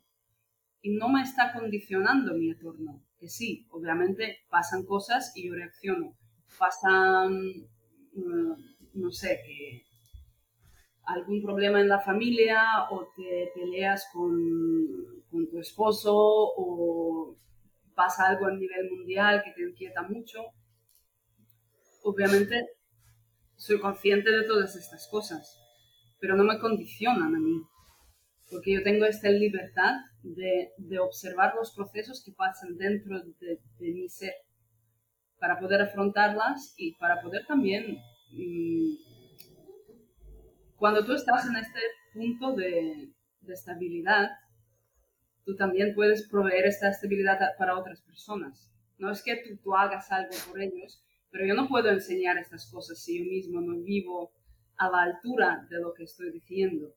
Y no me está condicionando mi entorno. Que sí, obviamente pasan cosas y yo reacciono. Pasan, mm, no sé, que algún problema en la familia o te peleas con, con tu esposo o pasa algo a nivel mundial que te inquieta mucho, obviamente soy consciente de todas estas cosas, pero no me condicionan a mí, porque yo tengo esta libertad de, observar los procesos que pasan dentro de, mi ser, para poder afrontarlas y para poder también, mm, cuando tú estás en este punto de, de estabilidad, tú también puedes proveer esta estabilidad para otras personas. No es que tú, tú, hagas algo por ellos, pero yo no puedo enseñar estas cosas si yo mismo no vivo a la altura de lo que estoy diciendo.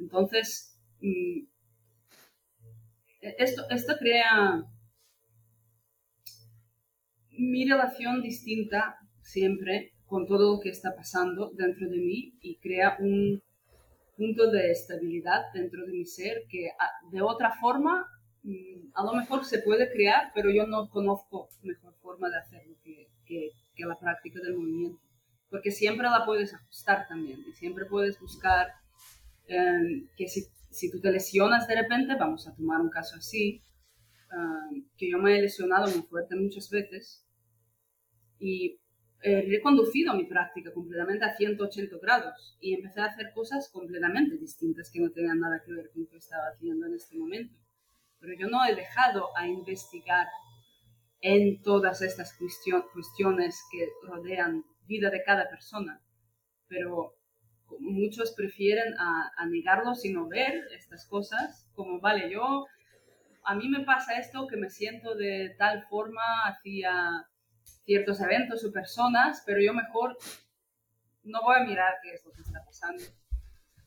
Entonces, mm, esto, esto crea mi relación distinta siempre con todo lo que está pasando dentro de mí y crea un punto de estabilidad dentro de mi ser que de otra forma mm, a lo mejor se puede crear, pero yo no conozco mejor forma de hacerlo que, que, la práctica del movimiento. Porque siempre la puedes ajustar también y siempre puedes buscar em, que si, si, tú te lesionas de repente, vamos a tomar un caso así, em, que yo me he lesionado muy fuerte muchas veces y he reconducido mi práctica completamente a 180 grados y empecé a hacer cosas completamente distintas que no tenían nada que ver con lo que estaba haciendo en este momento. Pero yo no he dejado a investigar en todas estas cuestiones que rodean vida de cada persona, pero muchos prefieren a, a negarlo sino ver estas cosas como, vale, yo, a mí me pasa esto que me siento de tal forma hacia ciertos eventos o personas, pero yo mejor no voy a mirar qué es lo que está pasando.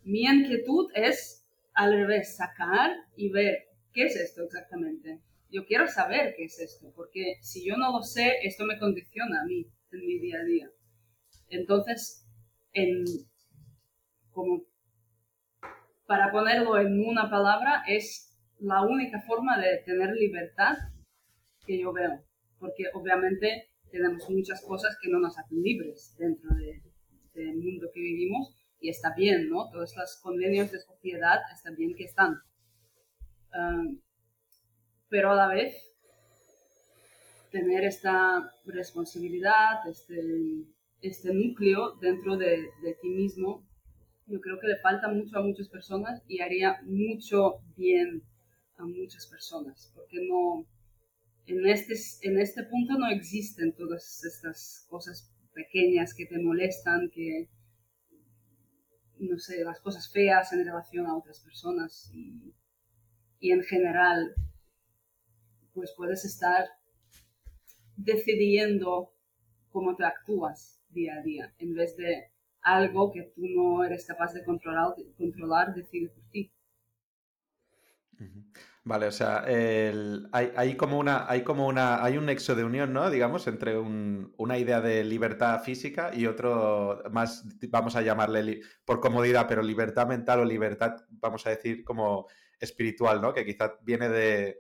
Mi inquietud es al revés, sacar y ver qué es esto exactamente. Yo quiero saber qué es esto, porque si yo no lo sé, esto me condiciona a mí en mi día a día. Entonces, en, como para ponerlo en una palabra, es la única forma de tener libertad que yo veo, porque obviamente tenemos muchas cosas que no nos hacen libres dentro del mundo que vivimos y está bien, ¿no? Todos los convenios de sociedad está bien que están. Pero a la vez, tener esta responsabilidad, este, este núcleo dentro de, ti mismo, yo creo que le falta mucho a muchas personas y haría mucho bien a muchas personas, porque no, en este, en este punto no existen todas estas cosas pequeñas que te molestan, que, no sé, las cosas feas en relación a otras personas y, y en general, pues puedes estar decidiendo cómo te actúas día a día, en vez de algo que tú no eres capaz de controlar, controlar decide por ti. Vale, o sea, hay, como una, hay como una, hay un nexo de unión, ¿no? Digamos, entre una idea de libertad física y otro más, vamos a llamarle por comodidad, pero libertad mental o libertad, vamos a decir, como espiritual, ¿no? Que quizás viene de,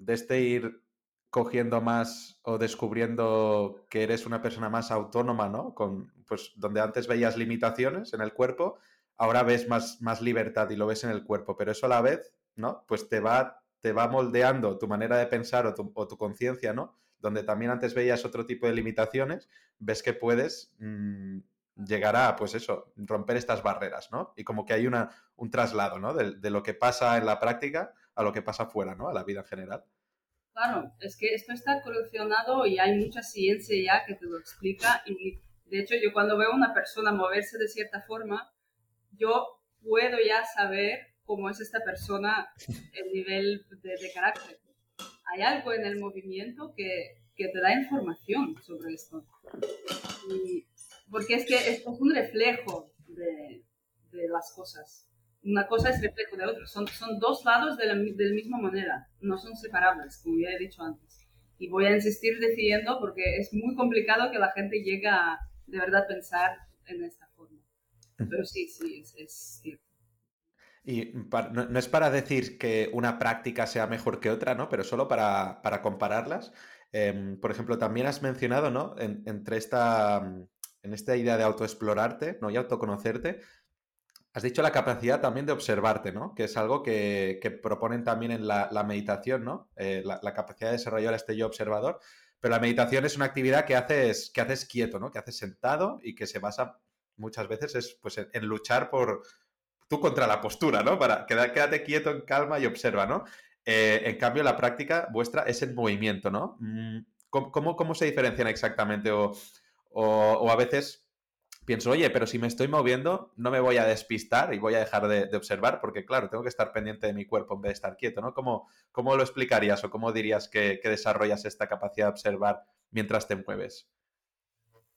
de este ir cogiendo más o descubriendo que eres una persona más autónoma, ¿no? Con, pues donde antes veías limitaciones en el cuerpo, ahora ves más, más libertad y lo ves en el cuerpo, pero eso a la vez ¿no? Pues te va, te va moldeando tu manera de pensar o tu, conciencia, ¿no? Donde también antes veías otro tipo de limitaciones, ves que puedes mm, llegar a, pues eso, romper estas barreras, ¿no? Y como que hay una, un traslado, ¿no? De, lo que pasa en la práctica a lo que pasa fuera, ¿no? A la vida en general. Claro, es que esto está coleccionado y hay mucha ciencia ya que te lo explica y de hecho yo cuando veo a una persona moverse de cierta forma, yo puedo ya saber cómo es esta persona, el nivel de, carácter. Hay algo en el movimiento que, que te da información sobre esto. porque es que esto es un reflejo de, de, las cosas. Una cosa es reflejo de otra. Son, son dos lados de la, de la misma moneda. No son separables, como ya he dicho antes. Y voy a insistir decidiendo porque es muy complicado que la gente llegue a de verdad pensar en esta forma. Pero sí, sí, es, es cierto. Y no, es para decir que una práctica sea mejor que otra, ¿no? Pero solo para, compararlas. Em, por ejemplo, también has mencionado, ¿no? entre esta, en esta idea de autoexplorarte, ¿no? Y autoconocerte, Has dicho la capacidad también de observarte, ¿no? Que es algo que, proponen también en la, meditación, ¿no? Eh, la, capacidad de desarrollar este yo observador. Pero la meditación es una actividad que haces, que haces quieto, ¿no? Que haces sentado y que se basa muchas veces es, pues, en, luchar por tú contra la postura, ¿no? Para quédate quieto en calma y observa, ¿no? Eh, en cambio, la práctica vuestra es en movimiento, ¿no? Mm, ¿Cómo, cómo, se diferencian exactamente? o, o a veces pienso, oye, pero si me estoy moviendo, no me voy a despistar y voy a dejar de, observar, porque claro, tengo que estar pendiente de mi cuerpo en vez de estar quieto, ¿no? ¿Cómo, cómo lo explicarías o cómo dirías que, desarrollas esta capacidad de observar mientras te mueves?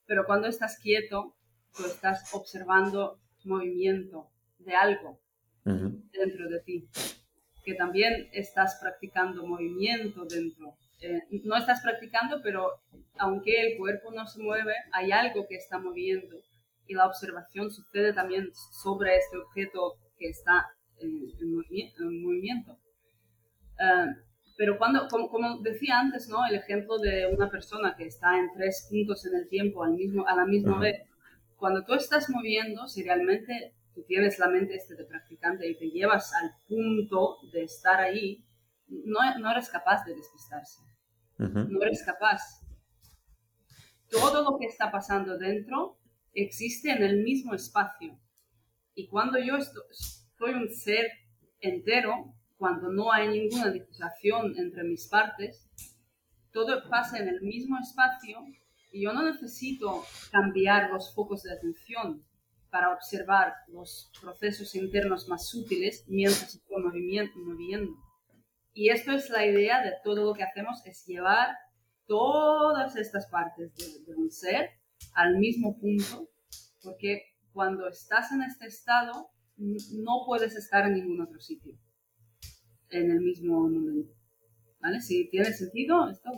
Pero cuando estás quieto, tú estás observando movimiento de algo dentro de ti, que también estás practicando movimiento dentro. Eh, no estás practicando, pero aunque el cuerpo no se mueve, hay algo que está moviendo y la observación sucede también sobre este objeto que está en, movimiento. Eh, pero cuando, como, decía antes, ¿no? el ejemplo de una persona que está en tres puntos en el tiempo al mismo, a la misma vez, cuando tú estás moviendo, si realmente tú tienes la mente este de practicante y te llevas al punto de estar ahí, no, no eres capaz de despistarse. No eres capaz. Todo lo que está pasando dentro existe en el mismo espacio. Y cuando yo soy un ser entero, cuando no hay ninguna disociación entre mis partes, todo pasa en el mismo espacio y yo no necesito cambiar los focos de atención para observar los procesos internos más sutiles mientras estoy moviendo. Y esto es la idea de todo lo que hacemos, es llevar todas estas partes de un ser al mismo punto porque cuando estás en este estado no puedes estar en ningún otro sitio en el mismo momento. ¿Vale? Si tiene sentido esto.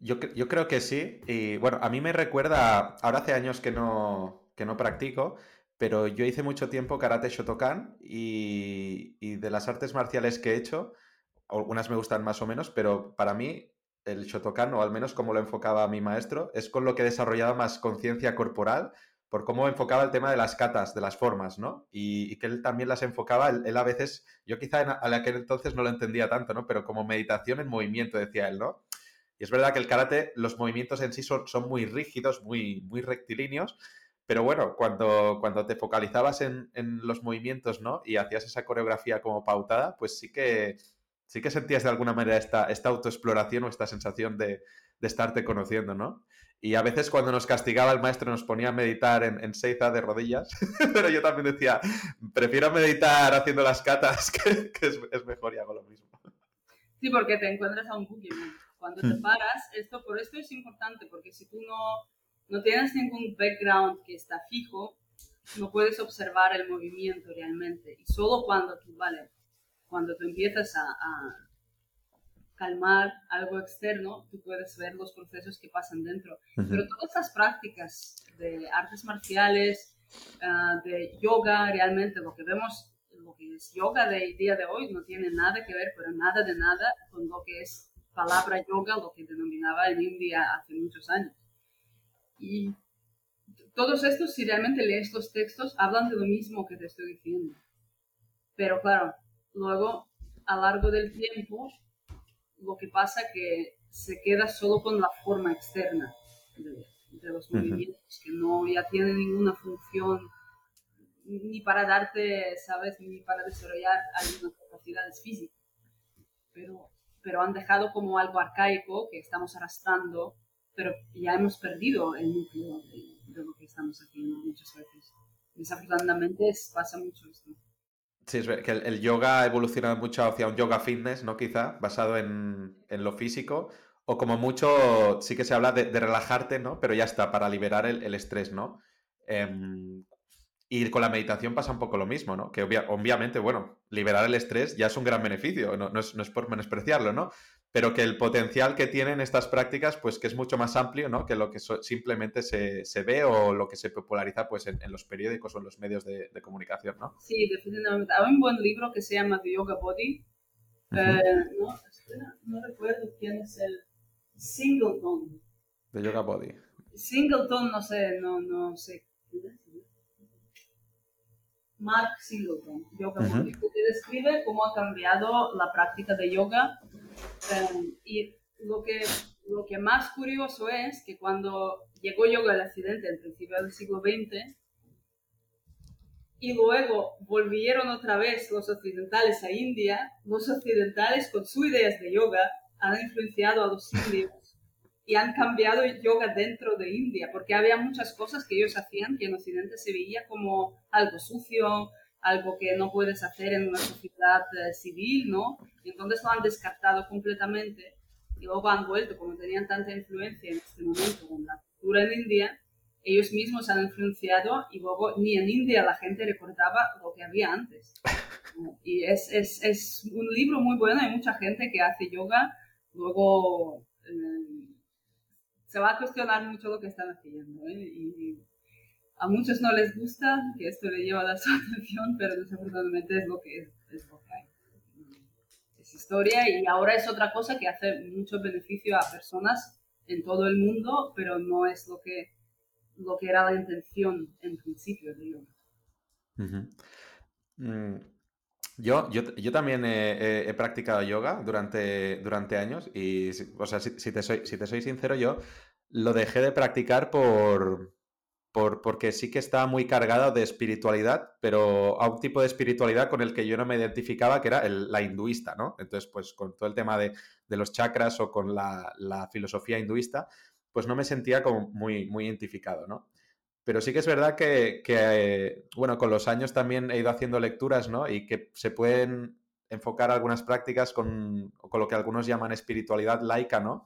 yo, yo, creo que sí. Y bueno, a mí me recuerda, ahora hace años que no, que no practico, pero yo hice mucho tiempo karate Shotokan y, y de las artes marciales que he hecho, algunas me gustan más o menos, pero para mí el Shotokan, o al menos como lo enfocaba mi maestro, es con lo que he desarrollado más conciencia corporal por cómo enfocaba el tema de las catas, de las formas, ¿no? Y, que él también las enfocaba, él, a veces, yo quizá en, a aquel entonces no lo entendía tanto, ¿no? Pero como meditación en movimiento, decía él, ¿no? Y es verdad que el karate, los movimientos en sí son, son muy rígidos, muy, muy rectilíneos, pero bueno, cuando, cuando te focalizabas en, en, los movimientos, ¿no? Y hacías esa coreografía como pautada, pues sí que, sí que sentías de alguna manera esta, esta autoexploración o esta sensación de, de estarte conociendo, ¿no? Y a veces cuando nos castigaba el maestro nos ponía a meditar en, en Seiza de rodillas, pero yo también decía, prefiero meditar haciendo las catas, que, es, mejor y hago lo mismo. Sí, porque te encuentras a un Pokémon. Cuando te hmm. paras, esto por esto es importante, porque si tú no, no tienes ningún background que está fijo, no puedes observar el movimiento realmente. Y solo cuando tú, vale, cuando tú empiezas a calmar algo externo, tú puedes ver los procesos que pasan dentro. Pero todas estas prácticas de artes marciales, ah, de yoga, realmente lo que vemos, lo que es yoga del día de hoy no tiene nada que ver, pero nada de nada con lo que es palabra yoga, lo que denominaba en India hace muchos años. Y todos estos, si realmente lees los textos, hablan de lo mismo que te estoy diciendo. Pero claro, luego, a largo del tiempo, lo que pasa que se queda solo con la forma externa de, los movimientos, que no ya tiene ninguna función ni para darte, ¿sabes? Ni para desarrollar algunas capacidades físicas. Pero, pero han dejado como algo arcaico que estamos arrastrando, pero ya hemos perdido el núcleo de, lo que estamos haciendo muchas veces. Desafortunadamente pasa mucho esto. Sí, es que el, yoga ha evolucionado mucho hacia un yoga fitness, ¿no? Quizá, basado en, lo físico. O como mucho, sí que se habla de, relajarte, ¿no? Pero ya está, para liberar el, estrés, ¿no? Em, y con la meditación pasa un poco lo mismo, ¿no? Que obviamente, bueno, liberar el estrés ya es un gran beneficio, no, no, es, no es por menospreciarlo, ¿no? Pero que el potencial que tienen estas prácticas, pues que es mucho más amplio, ¿no? Que lo que simplemente se, se, ve o lo que se populariza, pues en, los periódicos o en los medios de, comunicación, ¿no? Sí, definitivamente. Hay un buen libro que se llama The Yoga Body. Eh, no, no recuerdo quién es el Singleton. The Yoga Body. Singleton, no sé, no, no sé. Mark Singleton, Yoga que te describe cómo ha cambiado la práctica de yoga. Eh, y lo que, lo que más curioso es que cuando llegó yoga al accidente en principio del siglo XX, y luego volvieron otra vez los occidentales a India, los occidentales con sus ideas de yoga han influenciado a los indios y han cambiado el yoga dentro de India, porque había muchas cosas que ellos hacían que en Occidente se veía como algo sucio, algo que no puedes hacer en una sociedad eh, civil, ¿no? Y entonces lo han descartado completamente y luego han vuelto, como tenían tanta influencia en este momento con la cultura en India, ellos mismos han influenciado y luego ni en India la gente recordaba lo que había antes. Y es, es, es un libro muy bueno, hay mucha gente que hace yoga, luego... Eh, se va a cuestionar mucho lo que están haciendo. ¿eh? Y a muchos no les gusta que esto le lleva a su atención, pero desafortunadamente es lo que es, es lo que hay. Es historia y ahora es otra cosa que hace mucho beneficio a personas en todo el mundo, pero no es lo que, lo que era la intención en principio de yoga. Yo, yo, yo también he, practicado yoga durante, durante años y, o sea, si, te soy, si te soy sincero, yo lo dejé de practicar por, por, porque sí que estaba muy cargado de espiritualidad, pero a un tipo de espiritualidad con el que yo no me identificaba, que era la hinduista, ¿no? Entonces, pues con todo el tema de, de los chakras o con la, la, filosofía hinduista, pues no me sentía como muy, muy identificado, ¿no? Pero sí que es verdad que, bueno, con los años también he ido haciendo lecturas, ¿no? Y que se pueden enfocar algunas prácticas con, con lo que algunos llaman espiritualidad laica, ¿no?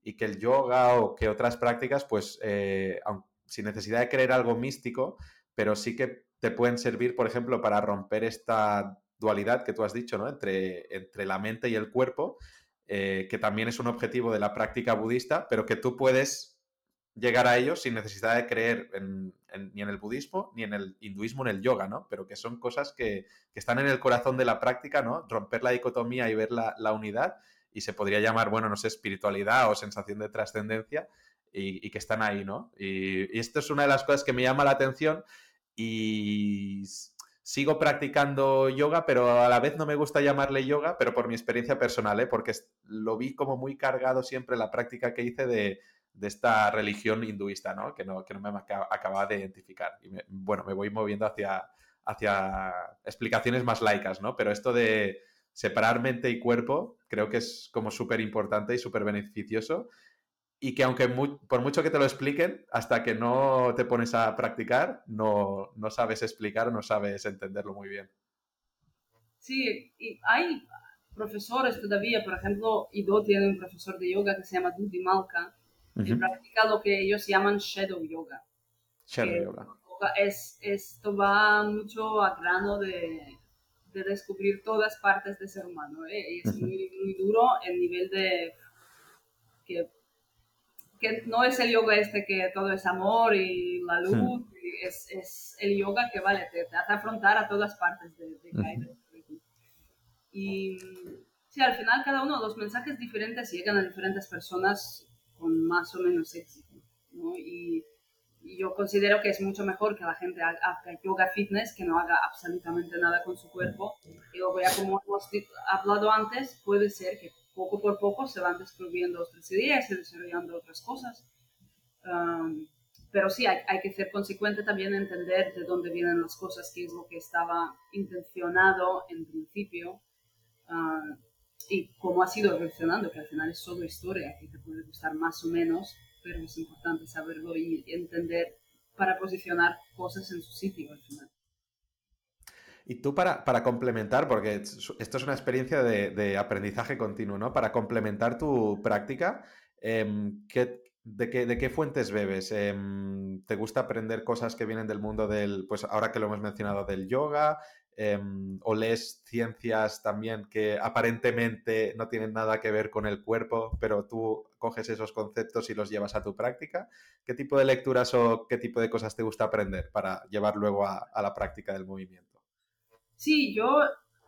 Y que el yoga o que otras prácticas, pues, eh, sin necesidad de creer algo místico, pero sí que te pueden servir, por ejemplo, para romper esta dualidad que tú has dicho, ¿no? Entre, entre la mente y el cuerpo, eh, que también es un objetivo de la práctica budista, pero que tú puedes llegar a ellos sin necesidad de creer ni en el budismo, ni en el hinduismo, ni en el yoga, ¿no? Pero que son cosas que, están en el corazón de la práctica, ¿no? Romper la dicotomía y ver la, unidad y se podría llamar, bueno, no sé, espiritualidad o sensación de trascendencia y, que están ahí, ¿no? Y, y, esto es una de las cosas que me llama la atención y sigo practicando yoga, pero a la vez no me gusta llamarle yoga, pero por mi experiencia personal, ¿eh? Porque lo vi como muy cargado siempre la práctica que hice de de esta religión hinduista, ¿no? Que no, que no me acaba de identificar. Y bueno, me voy moviendo hacia, hacia explicaciones más laicas, ¿no? Pero esto de separar mente y cuerpo creo que es como súper importante y súper beneficioso y que aunque por mucho que te lo expliquen, hasta que no te pones a practicar, no, no sabes explicar no sabes entenderlo muy bien. Sí, y hay profesores todavía, por ejemplo, Ido tiene un profesor de yoga que se llama Dudi Malka, y practica lo que ellos llaman shadow yoga. Shadow yoga. Es, esto va mucho a grano de, de descubrir todas partes del ser humano. ¿eh? Y es muy, muy, duro el nivel de... Que, que, no es el yoga este que todo es amor y la luz, es, es, el yoga que vale, te, hace afrontar a todas partes de, de Y sí, al final cada uno de los mensajes diferentes llegan a diferentes personas con más o menos éxito. ¿no? Y, yo considero que es mucho mejor que la gente haga, yoga fitness que no haga absolutamente nada con su cuerpo. Y luego ya como hemos hablado antes, puede ser que poco por poco se van descubriendo otras ideas, se desarrollando otras cosas. Um, pero sí, hay, hay, que ser consecuente también, entender de dónde vienen las cosas, qué es lo que estaba intencionado en principio. Y cómo ha sido evolucionando, que al final es solo historia, que te puede gustar más o menos, pero es importante saberlo y entender para posicionar cosas en su sitio al final. Y tú para, complementar, porque esto es una experiencia de, aprendizaje continuo, ¿no? Para complementar tu práctica, em, ¿qué, de, qué, ¿de qué fuentes bebes? Em, ¿Te gusta aprender cosas que vienen del mundo del, pues ahora que lo hemos mencionado, del yoga? Em, o lees ciencias también que aparentemente no tienen nada que ver con el cuerpo, pero tú coges esos conceptos y los llevas a tu práctica. ¿Qué tipo de lecturas o qué tipo de cosas te gusta aprender para llevar luego a, la práctica del movimiento? Sí, yo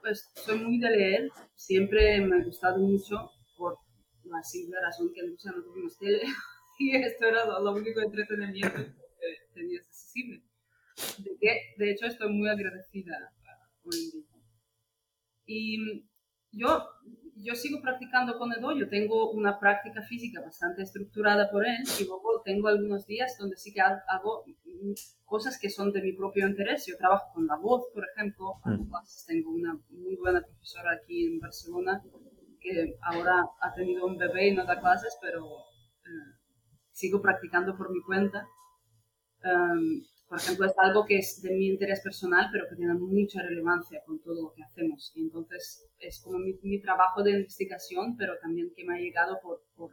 pues, soy muy de leer, siempre me ha gustado mucho por la simple razón que no tuvimos tele y esto era lo, único entretenimiento que tenías accesible. de que de hecho estoy muy agradecida hoy en día. Y yo, yo sigo practicando con Edo, yo tengo una práctica física bastante estructurada por él y luego tengo algunos días donde sí que hago cosas que son de mi propio interés. Yo trabajo con la voz, por ejemplo, mm. tengo una muy buena profesora aquí en Barcelona que ahora ha tenido un bebé y no da clases, pero eh, sigo practicando por mi cuenta. Um, por ejemplo, es algo que es de mi interés personal, pero que tiene mucha relevancia con todo lo que hacemos. Y entonces es como mi, trabajo de investigación, pero también que me ha llegado por, por,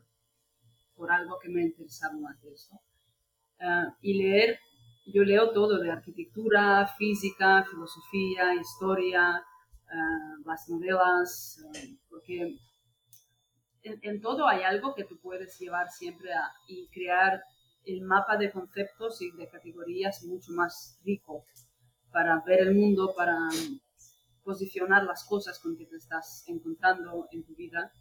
por algo que me ha interesado más de esto. Uh, y leer, yo leo todo de arquitectura, física, filosofía, historia, uh, las novelas, uh, porque en, en, todo hay algo que tú puedes llevar siempre a, y crear el mapa de conceptos y de categorías mucho más rico para ver el mundo, para posicionar las cosas con que te estás encontrando en tu vida.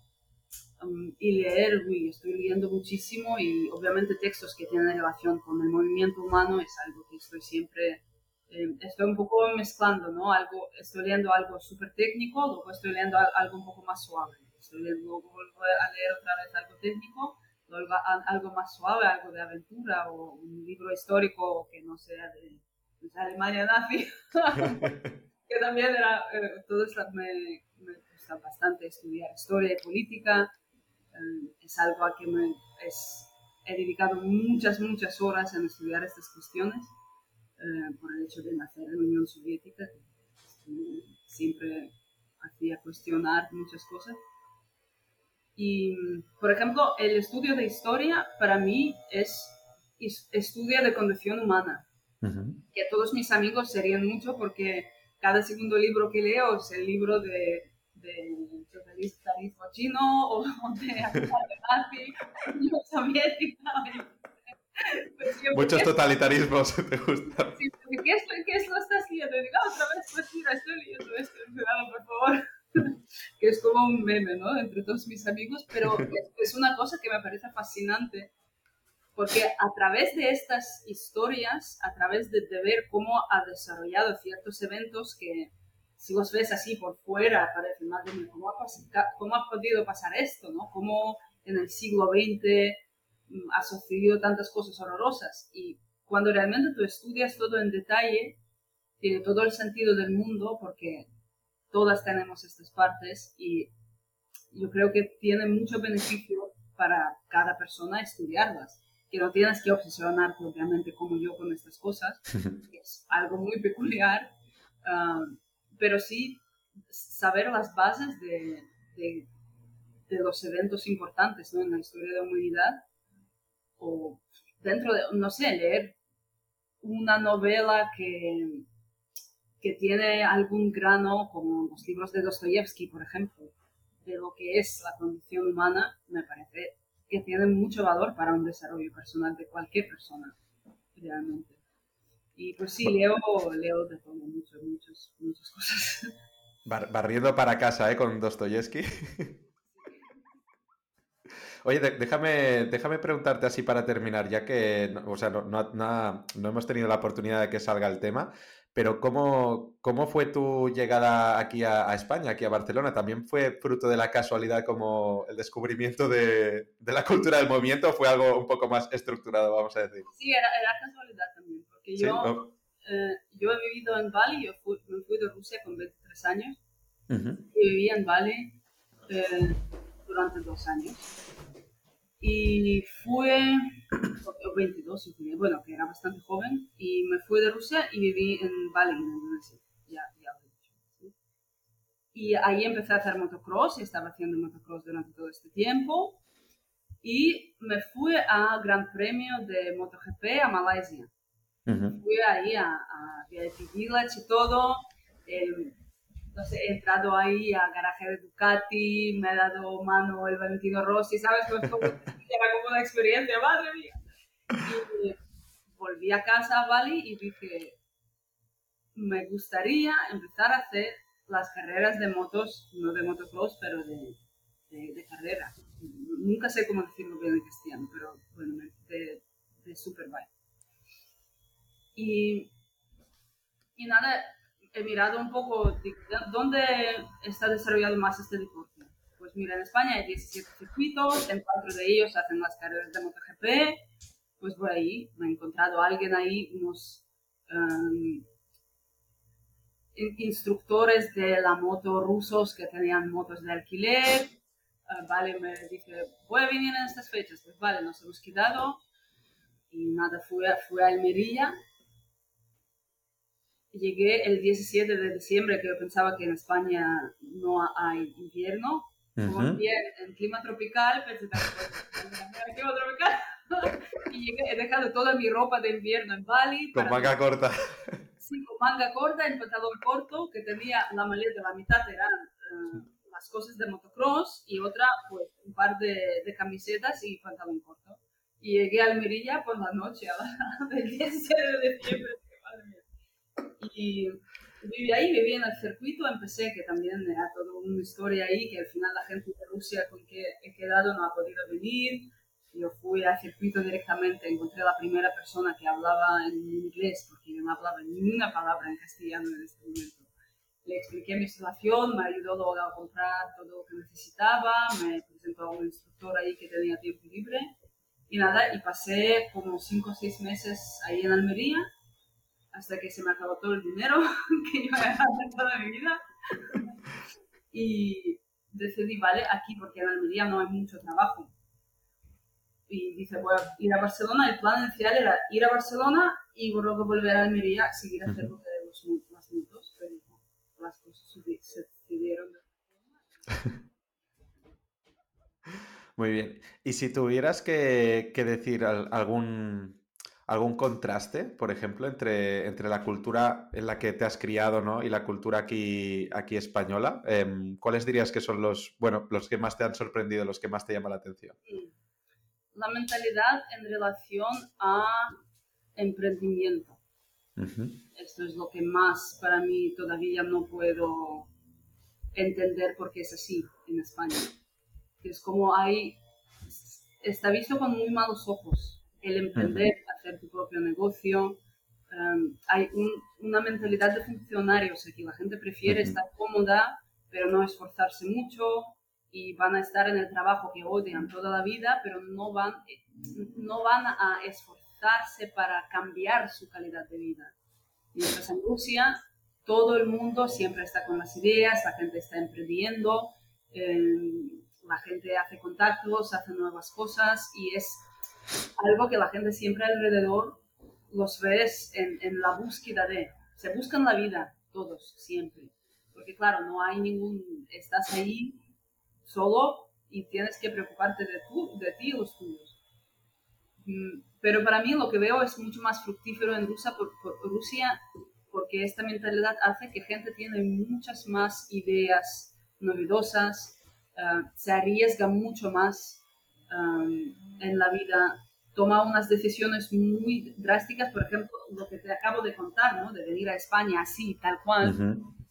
Um, y leer, uy, estoy leyendo muchísimo y obviamente textos que tienen relación con el movimiento humano es algo que estoy siempre, eh, estoy un poco mezclando, ¿no? Algo, estoy leyendo algo súper técnico, luego estoy leyendo algo un poco más suave, estoy leyendo, vuelvo a leer otra vez algo técnico algo más suave, algo de aventura o un libro histórico que no sea de, Alemania nazi, que también era, eh, todo esto me, gusta bastante estudiar historia y política, eh, es algo a que me es, he dedicado muchas, muchas horas en estudiar estas cuestiones eh, por el hecho de nacer en la Unión Soviética, que siempre hacía cuestionar muchas cosas. Y, por ejemplo, el estudio de historia para mí es estudio de condición humana, que todos mis amigos serían mucho porque cada segundo libro que leo es el libro de, de totalitarismo chino o de nazi, Soviética. Pues Muchos totalitarismos te gustan. Sí, ¿qué, es, ¿qué es lo estás leyendo? Digo, otra vez, pues mira, estoy leyendo esto, por favor. que es como un meme, ¿no? Entre todos mis amigos, pero es, una cosa que me parece fascinante, porque a través de estas historias, a través de, ver cómo ha desarrollado ciertos eventos que, si vos ves así por fuera, parece más de ¿cómo ha, cómo ha podido pasar esto, ¿no? Cómo en el siglo XX mm, ha sucedido tantas cosas horrorosas. Y cuando realmente tú estudias todo en detalle, tiene todo el sentido del mundo porque todas tenemos estas partes y yo creo que tiene mucho beneficio para cada persona estudiarlas, que no tienes que obsesionarte obviamente como yo con estas cosas, es algo muy peculiar, ah, pero sí saber las bases de, de, los eventos importantes ¿no? en la historia de la humanidad o dentro de, no sé, leer una novela que, que tiene algún grano, como los libros de Dostoyevsky, por ejemplo, de lo que es la condición humana, me parece que tiene mucho valor para un desarrollo personal de cualquier persona, realmente. Y pues sí, leo, leo de todo, mucho, muchas, muchas cosas. barriendo para casa, ¿eh? Con Dostoyevsky. Oye, déjame, déjame preguntarte así para terminar, ya que o sea, no, no, hemos tenido la oportunidad de que salga el tema, pero ¿cómo, cómo fue tu llegada aquí a, España, aquí a Barcelona? ¿También fue fruto de la casualidad como el descubrimiento de, de, la cultura del movimiento o fue algo un poco más estructurado, vamos a decir? Sí, era, era casualidad también, porque yo, eh, yo he vivido en Bali, yo fui, me fui de Rusia con 23 años y viví en Bali eh, durante dos años. Y fue, 22, bueno, que era bastante joven, y me fui de Rusia y viví en Bali, en Indonesia, ya, ya lo he dicho. Y ahí empecé a hacer motocross, y estaba haciendo motocross durante todo este tiempo, y me fui a Gran Premio de MotoGP a Malasia. Fui ahí a, a VIP Village y todo, eh, entonces he entrado ahí a garaje de Ducati, me ha dado mano el Valentino Rossi, ¿sabes? Pues como, era como una experiencia, madre mía. Y volví a casa a Bali y dije, me gustaría empezar a hacer las carreras de motos, no de motocross, pero de, de, carrera. Nunca sé cómo decirlo bien en castellano, pero bueno, de, de superbike. Y y nada, he mirado un poco dónde está desarrollado más este deporte. Pues mira, en España hay 17 circuitos, en cuatro de ellos hacen las carreras de MotoGP. Pues por ahí me he encontrado a alguien ahí, unos um, instructores de la moto rusos que tenían motos de alquiler. Uh, vale, me dice, voy a venir en estas fechas. Pues vale, nos hemos quedado y nada, fui a, fui a Almería llegué el 17 de diciembre, que yo pensaba que en España no hay invierno. Como bien en clima tropical, pensé que clima tropical. y llegué, he dejado toda mi ropa de invierno en Bali. Con manga corta. Sí, con manga corta, en pantalón corto, que tenía la maleta, la mitad eran uh, las cosas de motocross y otra, pues, un par de, de camisetas y pantalón corto. Y llegué a Almería por la noche, del 17 de diciembre. Y viví ahí, viví en el circuito, empecé, que también era toda una historia ahí, que al final la gente de Rusia con que he quedado no ha podido venir. Yo fui al circuito directamente, encontré a la primera persona que hablaba en inglés, porque yo no hablaba ni una palabra en castellano en este momento. Le expliqué mi situación, me ayudó luego a comprar todo lo que necesitaba, me presentó a un instructor ahí que tenía tiempo libre. Y nada, y pasé como cinco o seis meses ahí en Almería hasta que se me acabó todo el dinero que yo había gastado toda mi vida. y decidí, vale, aquí porque en Almería no hay mucho trabajo. Y dice, voy a ir a Barcelona. El plan inicial era ir a Barcelona y luego volver a Almería, seguir haciendo de los, las motos, pero las cosas se decidieron de Muy bien. Y si tuvieras que, que decir algún algún contraste, por ejemplo, entre, entre la cultura en la que te has criado ¿no? y la cultura aquí, aquí española? Em, ¿Cuáles dirías que son los, bueno, los que más te han sorprendido, los que más te llaman la atención? La mentalidad en relación a emprendimiento. Esto es lo que más para mí todavía no puedo entender porque es así en España. Es como hay, está visto con muy malos ojos el emprender, hacer tu propio negocio. Hay una mentalidad de funcionarios aquí. La gente prefiere estar cómoda, pero no esforzarse mucho y van a estar en el trabajo que odian toda la vida, pero no van, no van a esforzarse para cambiar su calidad de vida. Mientras en Rusia todo el mundo siempre está con las ideas, la gente está emprendiendo, em, la gente hace contactos, hace nuevas cosas y es algo que la gente siempre alrededor los ves en, en, la búsqueda de, se buscan la vida todos, siempre. Porque claro, no hay ningún, estás ahí solo y tienes que preocuparte de, tú, de ti y los tuyos. Mm, pero para mí lo que veo es mucho más fructífero en Rusia, Rusia porque esta mentalidad hace que gente tiene muchas más ideas novedosas, uh, se arriesga mucho más en la vida toma unas decisiones muy drásticas, por ejemplo, lo que te acabo de contar, ¿no? De venir a España así, tal cual.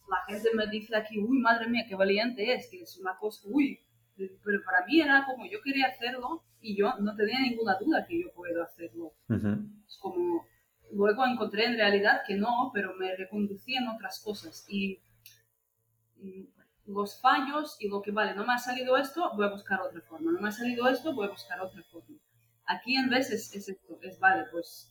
La gente me dice aquí, uy, madre mía, qué valiente es, que es una cosa, uy, pero para mí era como yo quería hacerlo y yo no tenía ninguna duda que yo puedo hacerlo. Es como, luego encontré en realidad que no, pero me reconducía en otras cosas y los fallos y lo que vale, no me ha salido esto, voy a buscar otra forma, no me ha salido esto, voy a buscar otra forma. Aquí en vez es, esto, es vale, pues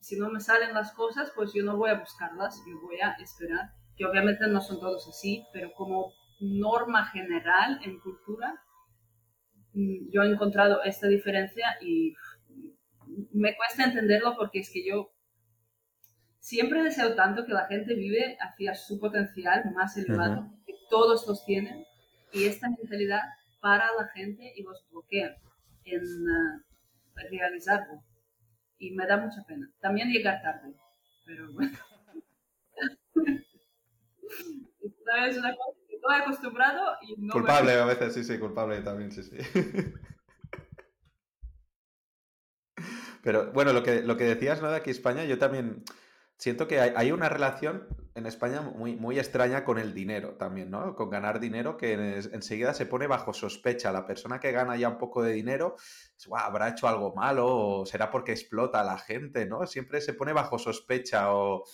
si no me salen las cosas, pues yo no voy a buscarlas, yo voy a esperar, que obviamente no son todos así, pero como norma general en cultura, mm, yo he encontrado esta diferencia y me cuesta entenderlo porque es que yo siempre deseo tanto que la gente vive hacia su potencial más elevado, que todos los tienen, y esta mentalidad para la gente y los bloquea en uh, realizarlo. Y me da mucha pena. También llegar tarde, pero bueno. es una cosa que estoy acostumbrado y no... Culpable a veces, sí, sí, culpable también, sí, sí. Pero bueno, lo que, lo que decías, ¿no? De aquí España, yo también siento que hay, una relación, en España muy, muy extraña con el dinero también, ¿no? Con ganar dinero que enseguida se pone bajo sospecha. La persona que gana ya un poco de dinero, habrá hecho algo malo o será porque explota a la gente, ¿no? Siempre se pone bajo sospecha o,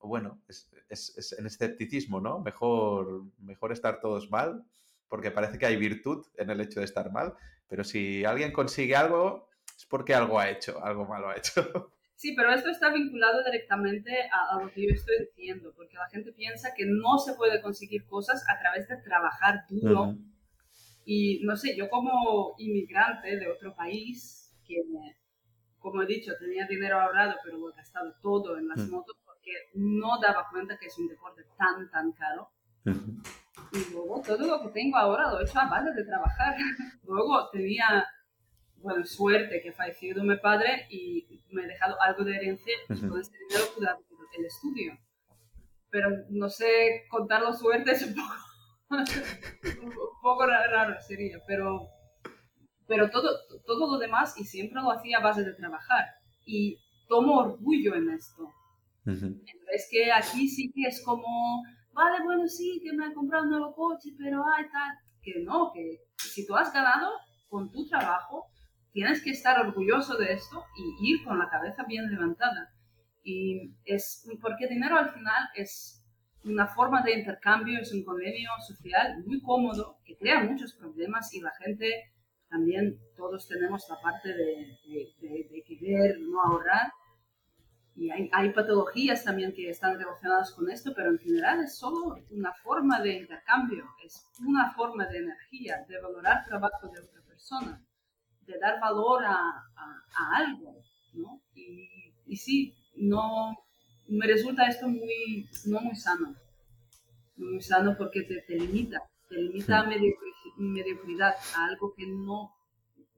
bueno, es, es, en escepticismo, ¿no? Mejor, mejor estar todos mal porque parece que hay virtud en el hecho de estar mal, pero si alguien consigue algo es porque algo ha hecho, algo malo ha hecho. Sí, pero esto está vinculado directamente a, lo que yo estoy diciendo, porque la gente piensa que no se puede conseguir cosas a través de trabajar duro. Y no sé, yo como inmigrante de otro país, que como he dicho, tenía dinero ahorrado, pero lo he gastado todo en las motos porque no daba cuenta que es un deporte tan, tan caro. Y luego todo lo que tengo ahora lo he hecho a base de trabajar. luego tenía bueno, suerte que ha fallecido mi padre y me he dejado algo de herencia y con ese dinero pude el estudio. Pero no sé, contarlo suerte es un poco, un poco raro sería, pero, pero todo, todo lo demás y siempre lo hacía a base de trabajar y tomo orgullo en esto. Es que aquí sí que es como, vale, bueno, sí, que me he comprado un nuevo coche, pero ay, tal, que no, que si tú has ganado con tu trabajo, tienes que estar orgulloso de esto y ir con la cabeza bien levantada. Y es porque dinero al final es una forma de intercambio, es un convenio social muy cómodo que crea muchos problemas y la gente también, todos tenemos la parte de, de, querer no ahorrar. Y hay, hay, patologías también que están relacionadas con esto, pero en general es solo una forma de intercambio, es una forma de energía, de valorar trabajo de otra persona de dar valor a, a, algo, ¿no? Y, y, sí, no, me resulta esto muy, no muy sano, muy sano porque te, te limita, te limita a mediocridad, a algo que no,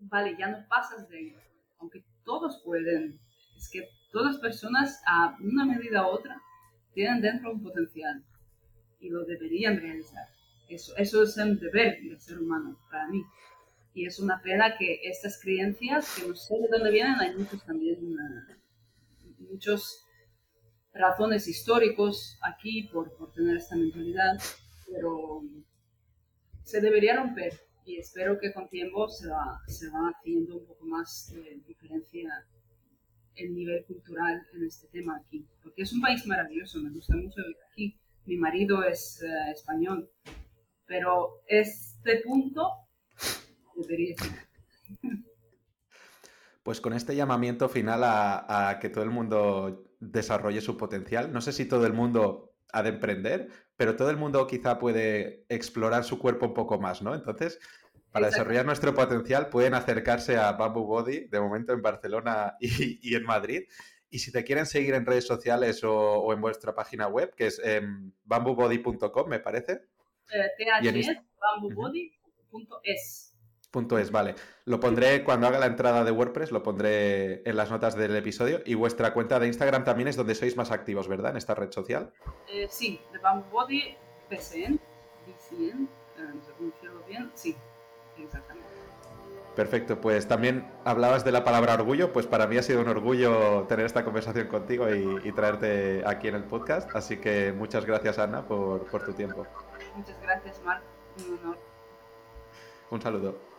vale, ya no pasas de ello, aunque todos pueden, es que todas las personas a una medida u otra tienen dentro un potencial y lo deberían realizar. Eso, eso es el deber del ser humano para mí. Y es una pena que estas creencias, que no sé de dónde vienen, hay muchos también, muchos razones históricos aquí por, por tener esta mentalidad, pero se debería romper y espero que con tiempo se va, se va haciendo un poco más de diferencia el nivel cultural en este tema aquí, porque es un país maravilloso, me gusta mucho vivir aquí, mi marido es eh, español, pero este punto pues con este llamamiento final a, que todo el mundo desarrolle su potencial, no sé si todo el mundo ha de emprender, pero todo el mundo quizá puede explorar su cuerpo un poco más, ¿no? Entonces, para desarrollar nuestro potencial pueden acercarse a Bamboo Body, de momento en Barcelona y, en Madrid. Y si te quieren seguir en redes sociales o, en vuestra página web, que es eh, bamboobody.com, me parece. Eh, bamboobody.es. Punto es, vale. Lo pondré cuando haga la entrada de WordPress, lo pondré en las notas del episodio. Y vuestra cuenta de Instagram también es donde sois más activos, ¿verdad? En esta red social. Eh, sí, de Bamboo Body PCN, BCN, eh, no bien, sí, exactamente. Perfecto, pues también hablabas de la palabra orgullo, pues para mí ha sido un orgullo tener esta conversación contigo y, traerte aquí en el podcast, así que muchas gracias Ana por, por tu tiempo. Muchas gracias Marc, un honor. Un saludo.